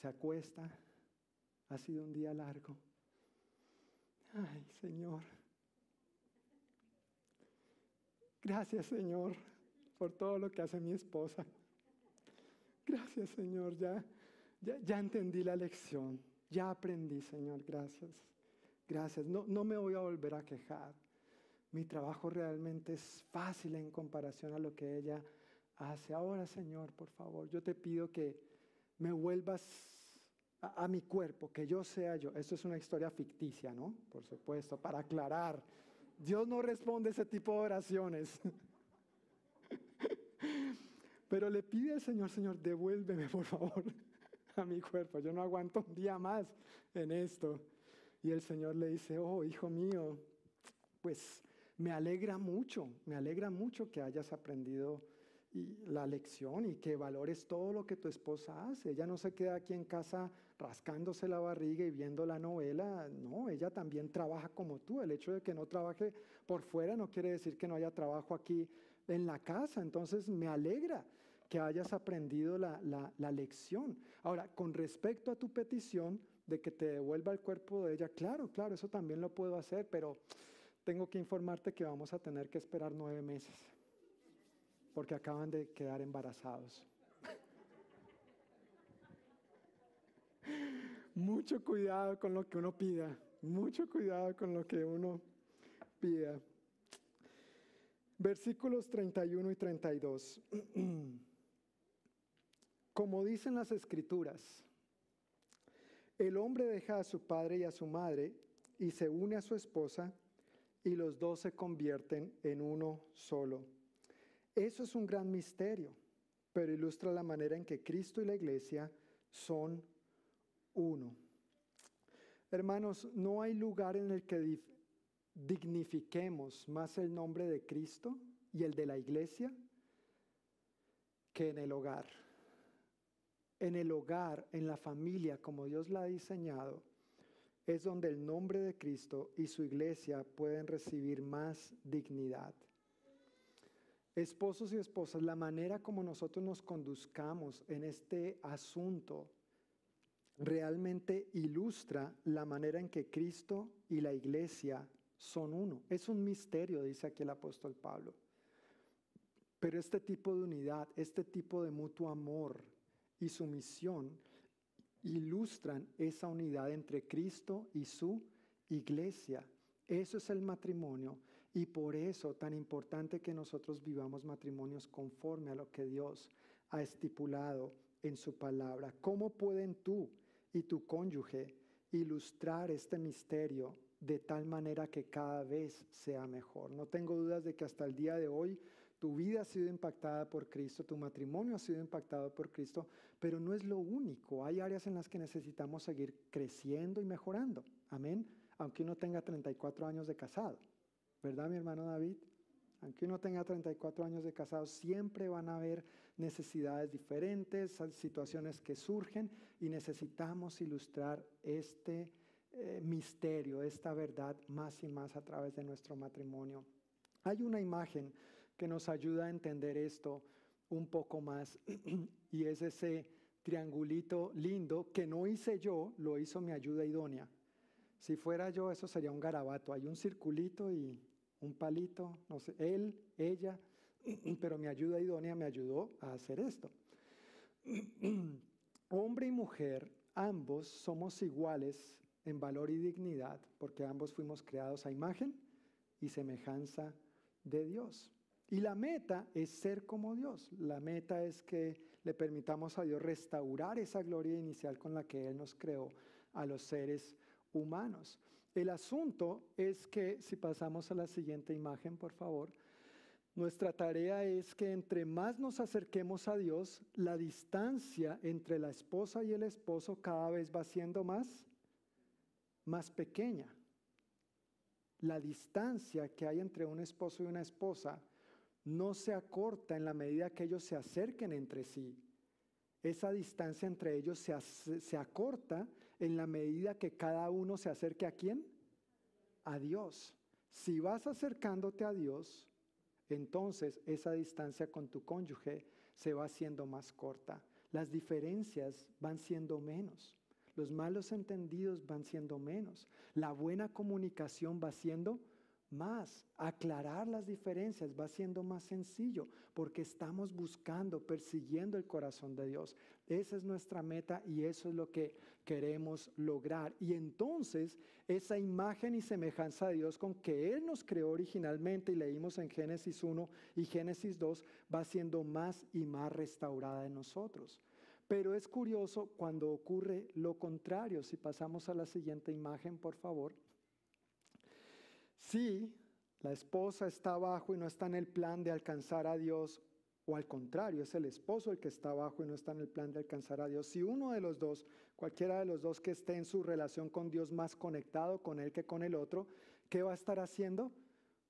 se acuesta. Ha sido un día largo. Ay, Señor. Gracias, Señor, por todo lo que hace mi esposa. Gracias, Señor. Ya, ya, ya entendí la lección. Ya aprendí, Señor. Gracias. Gracias. No, no me voy a volver a quejar. Mi trabajo realmente es fácil en comparación a lo que ella hace. Ahora, Señor, por favor, yo te pido que me vuelvas a, mi cuerpo, que yo sea yo. Esto es una historia ficticia, ¿no? Por supuesto, para aclarar. Dios no responde ese tipo de oraciones. Pero le pide al Señor, Señor, devuélveme, por favor, a mi cuerpo. Yo no aguanto un día más en esto. Y el Señor le dice, oh, hijo mío, pues me alegra mucho, me alegra mucho que hayas aprendido la lección y que valores todo lo que tu esposa hace. Ella no se queda aquí en casa rascándose la barriga y viendo la novela, no, ella también trabaja como tú. El hecho de que no trabaje por fuera no quiere decir que no haya trabajo aquí en la casa. Entonces me alegra que hayas aprendido la, la, la lección. Ahora, con respecto a tu petición de que te devuelva el cuerpo de ella, claro, claro, eso también lo puedo hacer, pero tengo que informarte que vamos a tener que esperar nueve meses porque acaban de quedar embarazados. mucho cuidado con lo que uno pida, mucho cuidado con lo que uno pida. Versículos 31 y 32. Como dicen las escrituras, el hombre deja a su padre y a su madre y se une a su esposa y los dos se convierten en uno solo. Eso es un gran misterio, pero ilustra la manera en que Cristo y la iglesia son uno. Hermanos, no hay lugar en el que dignifiquemos más el nombre de Cristo y el de la iglesia que en el hogar. En el hogar, en la familia, como Dios la ha diseñado, es donde el nombre de Cristo y su iglesia pueden recibir más dignidad. Esposos y esposas, la manera como nosotros nos conduzcamos en este asunto realmente ilustra la manera en que Cristo y la iglesia son uno. Es un misterio, dice aquí el apóstol Pablo. Pero este tipo de unidad, este tipo de mutuo amor y sumisión ilustran esa unidad entre Cristo y su iglesia. Eso es el matrimonio y por eso tan importante que nosotros vivamos matrimonios conforme a lo que Dios ha estipulado en su palabra. ¿Cómo pueden tú y tu cónyuge ilustrar este misterio de tal manera que cada vez sea mejor? No tengo dudas de que hasta el día de hoy tu vida ha sido impactada por Cristo, tu matrimonio ha sido impactado por Cristo, pero no es lo único. Hay áreas en las que necesitamos seguir creciendo y mejorando. Amén. Aunque uno tenga 34 años de casado. ¿Verdad, mi hermano David? Aunque uno tenga 34 años de casado, siempre van a haber necesidades diferentes, situaciones que surgen y necesitamos ilustrar este eh, misterio, esta verdad más y más a través de nuestro matrimonio. Hay una imagen que nos ayuda a entender esto un poco más y es ese triangulito lindo que no hice yo, lo hizo mi ayuda idónea. Si fuera yo, eso sería un garabato. Hay un circulito y un palito, no sé, él, ella, pero mi ayuda idónea me ayudó a hacer esto. Hombre y mujer, ambos somos iguales en valor y dignidad, porque ambos fuimos creados a imagen y semejanza de Dios. Y la meta es ser como Dios. La meta es que le permitamos a Dios restaurar esa gloria inicial con la que Él nos creó a los seres humanos. El asunto es que, si pasamos a la siguiente imagen, por favor, nuestra tarea es que entre más nos acerquemos a Dios, la distancia entre la esposa y el esposo cada vez va siendo más, más pequeña. La distancia que hay entre un esposo y una esposa no se acorta en la medida que ellos se acerquen entre sí. Esa distancia entre ellos se, se acorta en la medida que cada uno se acerque a quién? A Dios. Si vas acercándote a Dios, entonces esa distancia con tu cónyuge se va haciendo más corta. Las diferencias van siendo menos. Los malos entendidos van siendo menos. La buena comunicación va siendo más. Aclarar las diferencias va siendo más sencillo porque estamos buscando, persiguiendo el corazón de Dios. Esa es nuestra meta y eso es lo que queremos lograr. Y entonces esa imagen y semejanza de Dios con que Él nos creó originalmente y leímos en Génesis 1 y Génesis 2 va siendo más y más restaurada en nosotros. Pero es curioso cuando ocurre lo contrario. Si pasamos a la siguiente imagen, por favor. Si la esposa está abajo y no está en el plan de alcanzar a Dios, o al contrario, es el esposo el que está abajo y no está en el plan de alcanzar a Dios. Si uno de los dos, cualquiera de los dos que esté en su relación con Dios más conectado con él que con el otro, ¿qué va a estar haciendo?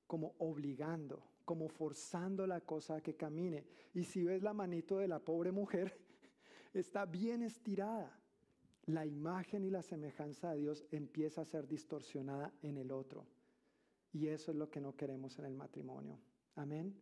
Como obligando, como forzando la cosa a que camine. Y si ves la manito de la pobre mujer, está bien estirada. La imagen y la semejanza de Dios empieza a ser distorsionada en el otro. Y eso es lo que no queremos en el matrimonio. Amén.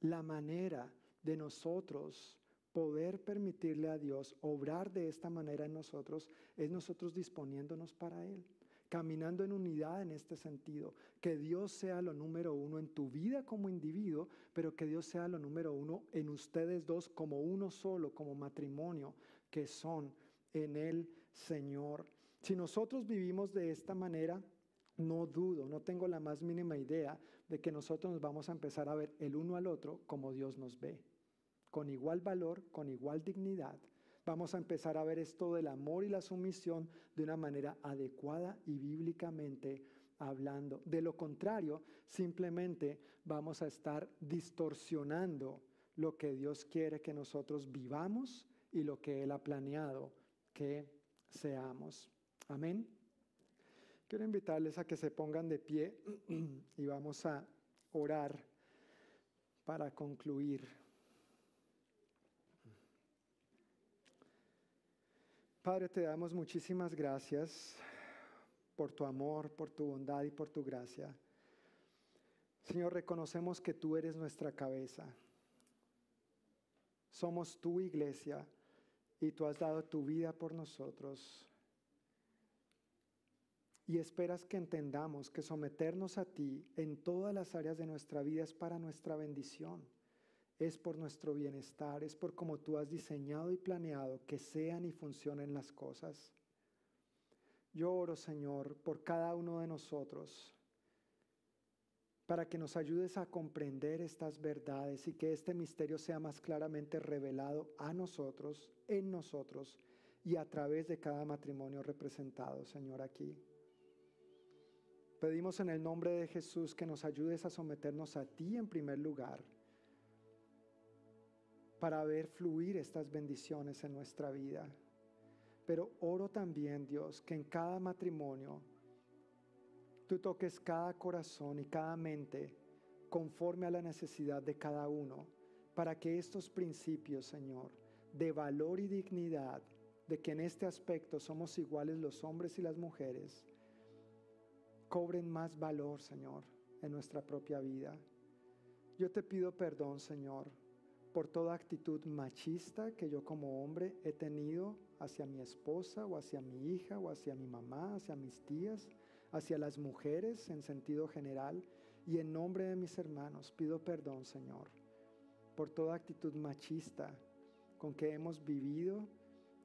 La manera de nosotros poder permitirle a Dios obrar de esta manera en nosotros es nosotros disponiéndonos para Él, caminando en unidad en este sentido, que Dios sea lo número uno en tu vida como individuo, pero que Dios sea lo número uno en ustedes dos como uno solo, como matrimonio, que son en el Señor. Si nosotros vivimos de esta manera, no dudo, no tengo la más mínima idea de que nosotros nos vamos a empezar a ver el uno al otro como Dios nos ve, con igual valor, con igual dignidad. Vamos a empezar a ver esto del amor y la sumisión de una manera adecuada y bíblicamente hablando. De lo contrario, simplemente vamos a estar distorsionando lo que Dios quiere que nosotros vivamos y lo que Él ha planeado que seamos. Amén. Quiero invitarles a que se pongan de pie y vamos a orar para concluir. Padre, te damos muchísimas gracias por tu amor, por tu bondad y por tu gracia. Señor, reconocemos que tú eres nuestra cabeza. Somos tu iglesia y tú has dado tu vida por nosotros. Y esperas que entendamos que someternos a ti en todas las áreas de nuestra vida es para nuestra bendición, es por nuestro bienestar, es por como tú has diseñado y planeado que sean y funcionen las cosas. Yo oro, Señor, por cada uno de nosotros, para que nos ayudes a comprender estas verdades y que este misterio sea más claramente revelado a nosotros, en nosotros y a través de cada matrimonio representado, Señor, aquí. Pedimos en el nombre de Jesús que nos ayudes a someternos a ti en primer lugar para ver fluir estas bendiciones en nuestra vida. Pero oro también, Dios, que en cada matrimonio tú toques cada corazón y cada mente conforme a la necesidad de cada uno, para que estos principios, Señor, de valor y dignidad, de que en este aspecto somos iguales los hombres y las mujeres, cobren más valor, Señor, en nuestra propia vida. Yo te pido perdón, Señor, por toda actitud machista que yo como hombre he tenido hacia mi esposa o hacia mi hija o hacia mi mamá, hacia mis tías, hacia las mujeres en sentido general. Y en nombre de mis hermanos pido perdón, Señor, por toda actitud machista con que hemos vivido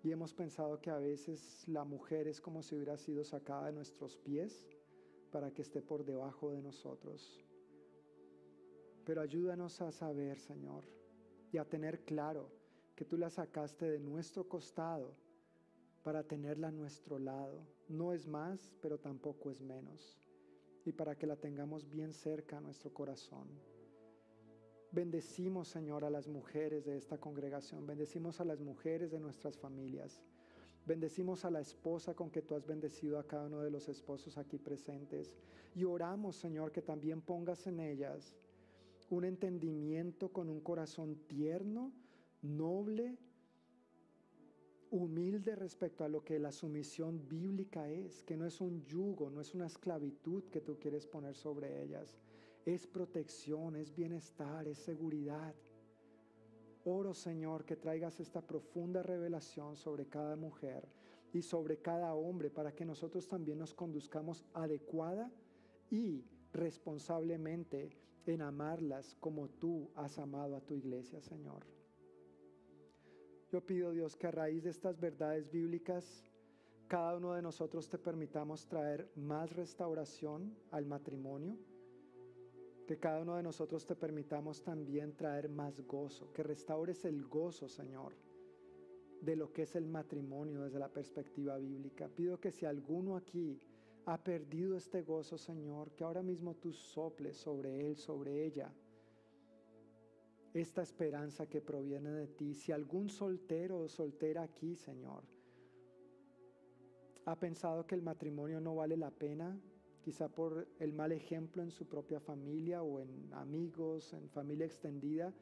y hemos pensado que a veces la mujer es como si hubiera sido sacada de nuestros pies para que esté por debajo de nosotros. Pero ayúdanos a saber, Señor, y a tener claro que tú la sacaste de nuestro costado para tenerla a nuestro lado. No es más, pero tampoco es menos. Y para que la tengamos bien cerca a nuestro corazón. Bendecimos, Señor, a las mujeres de esta congregación. Bendecimos a las mujeres de nuestras familias. Bendecimos a la esposa con que tú has bendecido a cada uno de los esposos aquí presentes. Y oramos, Señor, que también pongas en ellas un entendimiento con un corazón tierno, noble, humilde respecto a lo que la sumisión bíblica es, que no es un yugo, no es una esclavitud que tú quieres poner sobre ellas. Es protección, es bienestar, es seguridad. Oro, Señor, que traigas esta profunda revelación sobre cada mujer y sobre cada hombre para que nosotros también nos conduzcamos adecuada y responsablemente en amarlas como tú has amado a tu iglesia, Señor. Yo pido, Dios, que a raíz de estas verdades bíblicas, cada uno de nosotros te permitamos traer más restauración al matrimonio, que cada uno de nosotros te permitamos también traer más gozo, que restaures el gozo, Señor, de lo que es el matrimonio desde la perspectiva bíblica. Pido que si alguno aquí ha perdido este gozo, Señor, que ahora mismo tú soples sobre él, sobre ella, esta esperanza que proviene de ti. Si algún soltero o soltera aquí, Señor, ha pensado que el matrimonio no vale la pena, quizá por el mal ejemplo en su propia familia o en amigos, en familia extendida,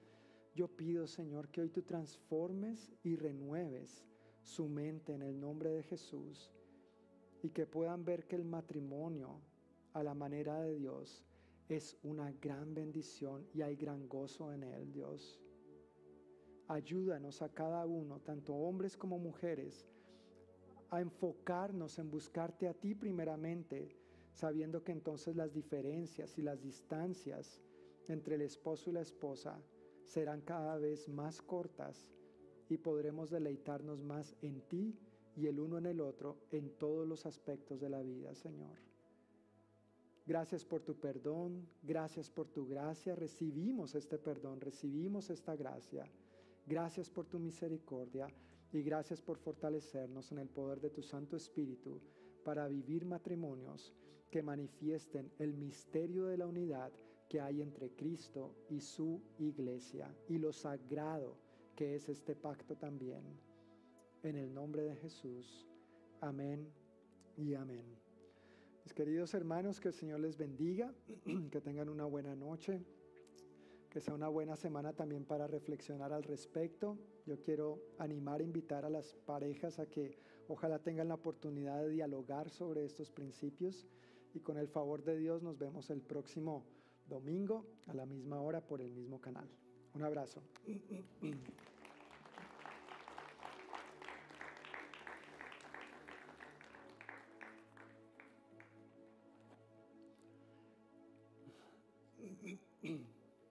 yo pido, Señor, que hoy tú transformes y renueves su mente en el nombre de Jesús y que puedan ver que el matrimonio a la manera de Dios es una gran bendición y hay gran gozo en él, Dios. Ayúdanos a cada uno, tanto hombres como mujeres, a enfocarnos en buscarte a ti primeramente, sabiendo que entonces las diferencias y las distancias entre el esposo y la esposa serán cada vez más cortas y podremos deleitarnos más en ti y el uno en el otro en todos los aspectos de la vida, Señor. Gracias por tu perdón, gracias por tu gracia. Recibimos este perdón, recibimos esta gracia. Gracias por tu misericordia y gracias por fortalecernos en el poder de tu Santo Espíritu para vivir matrimonios que manifiesten el misterio de la unidad que hay entre Cristo y su iglesia y lo sagrado que es este pacto también. En el nombre de Jesús. Amén y amén. Mis queridos hermanos, que el Señor les bendiga, que tengan una buena noche, que sea una buena semana también para reflexionar al respecto. Yo quiero animar, invitar a las parejas a que ojalá tengan la oportunidad de dialogar sobre estos principios y con el favor de Dios nos vemos el próximo domingo a la misma hora por el mismo canal. Un abrazo.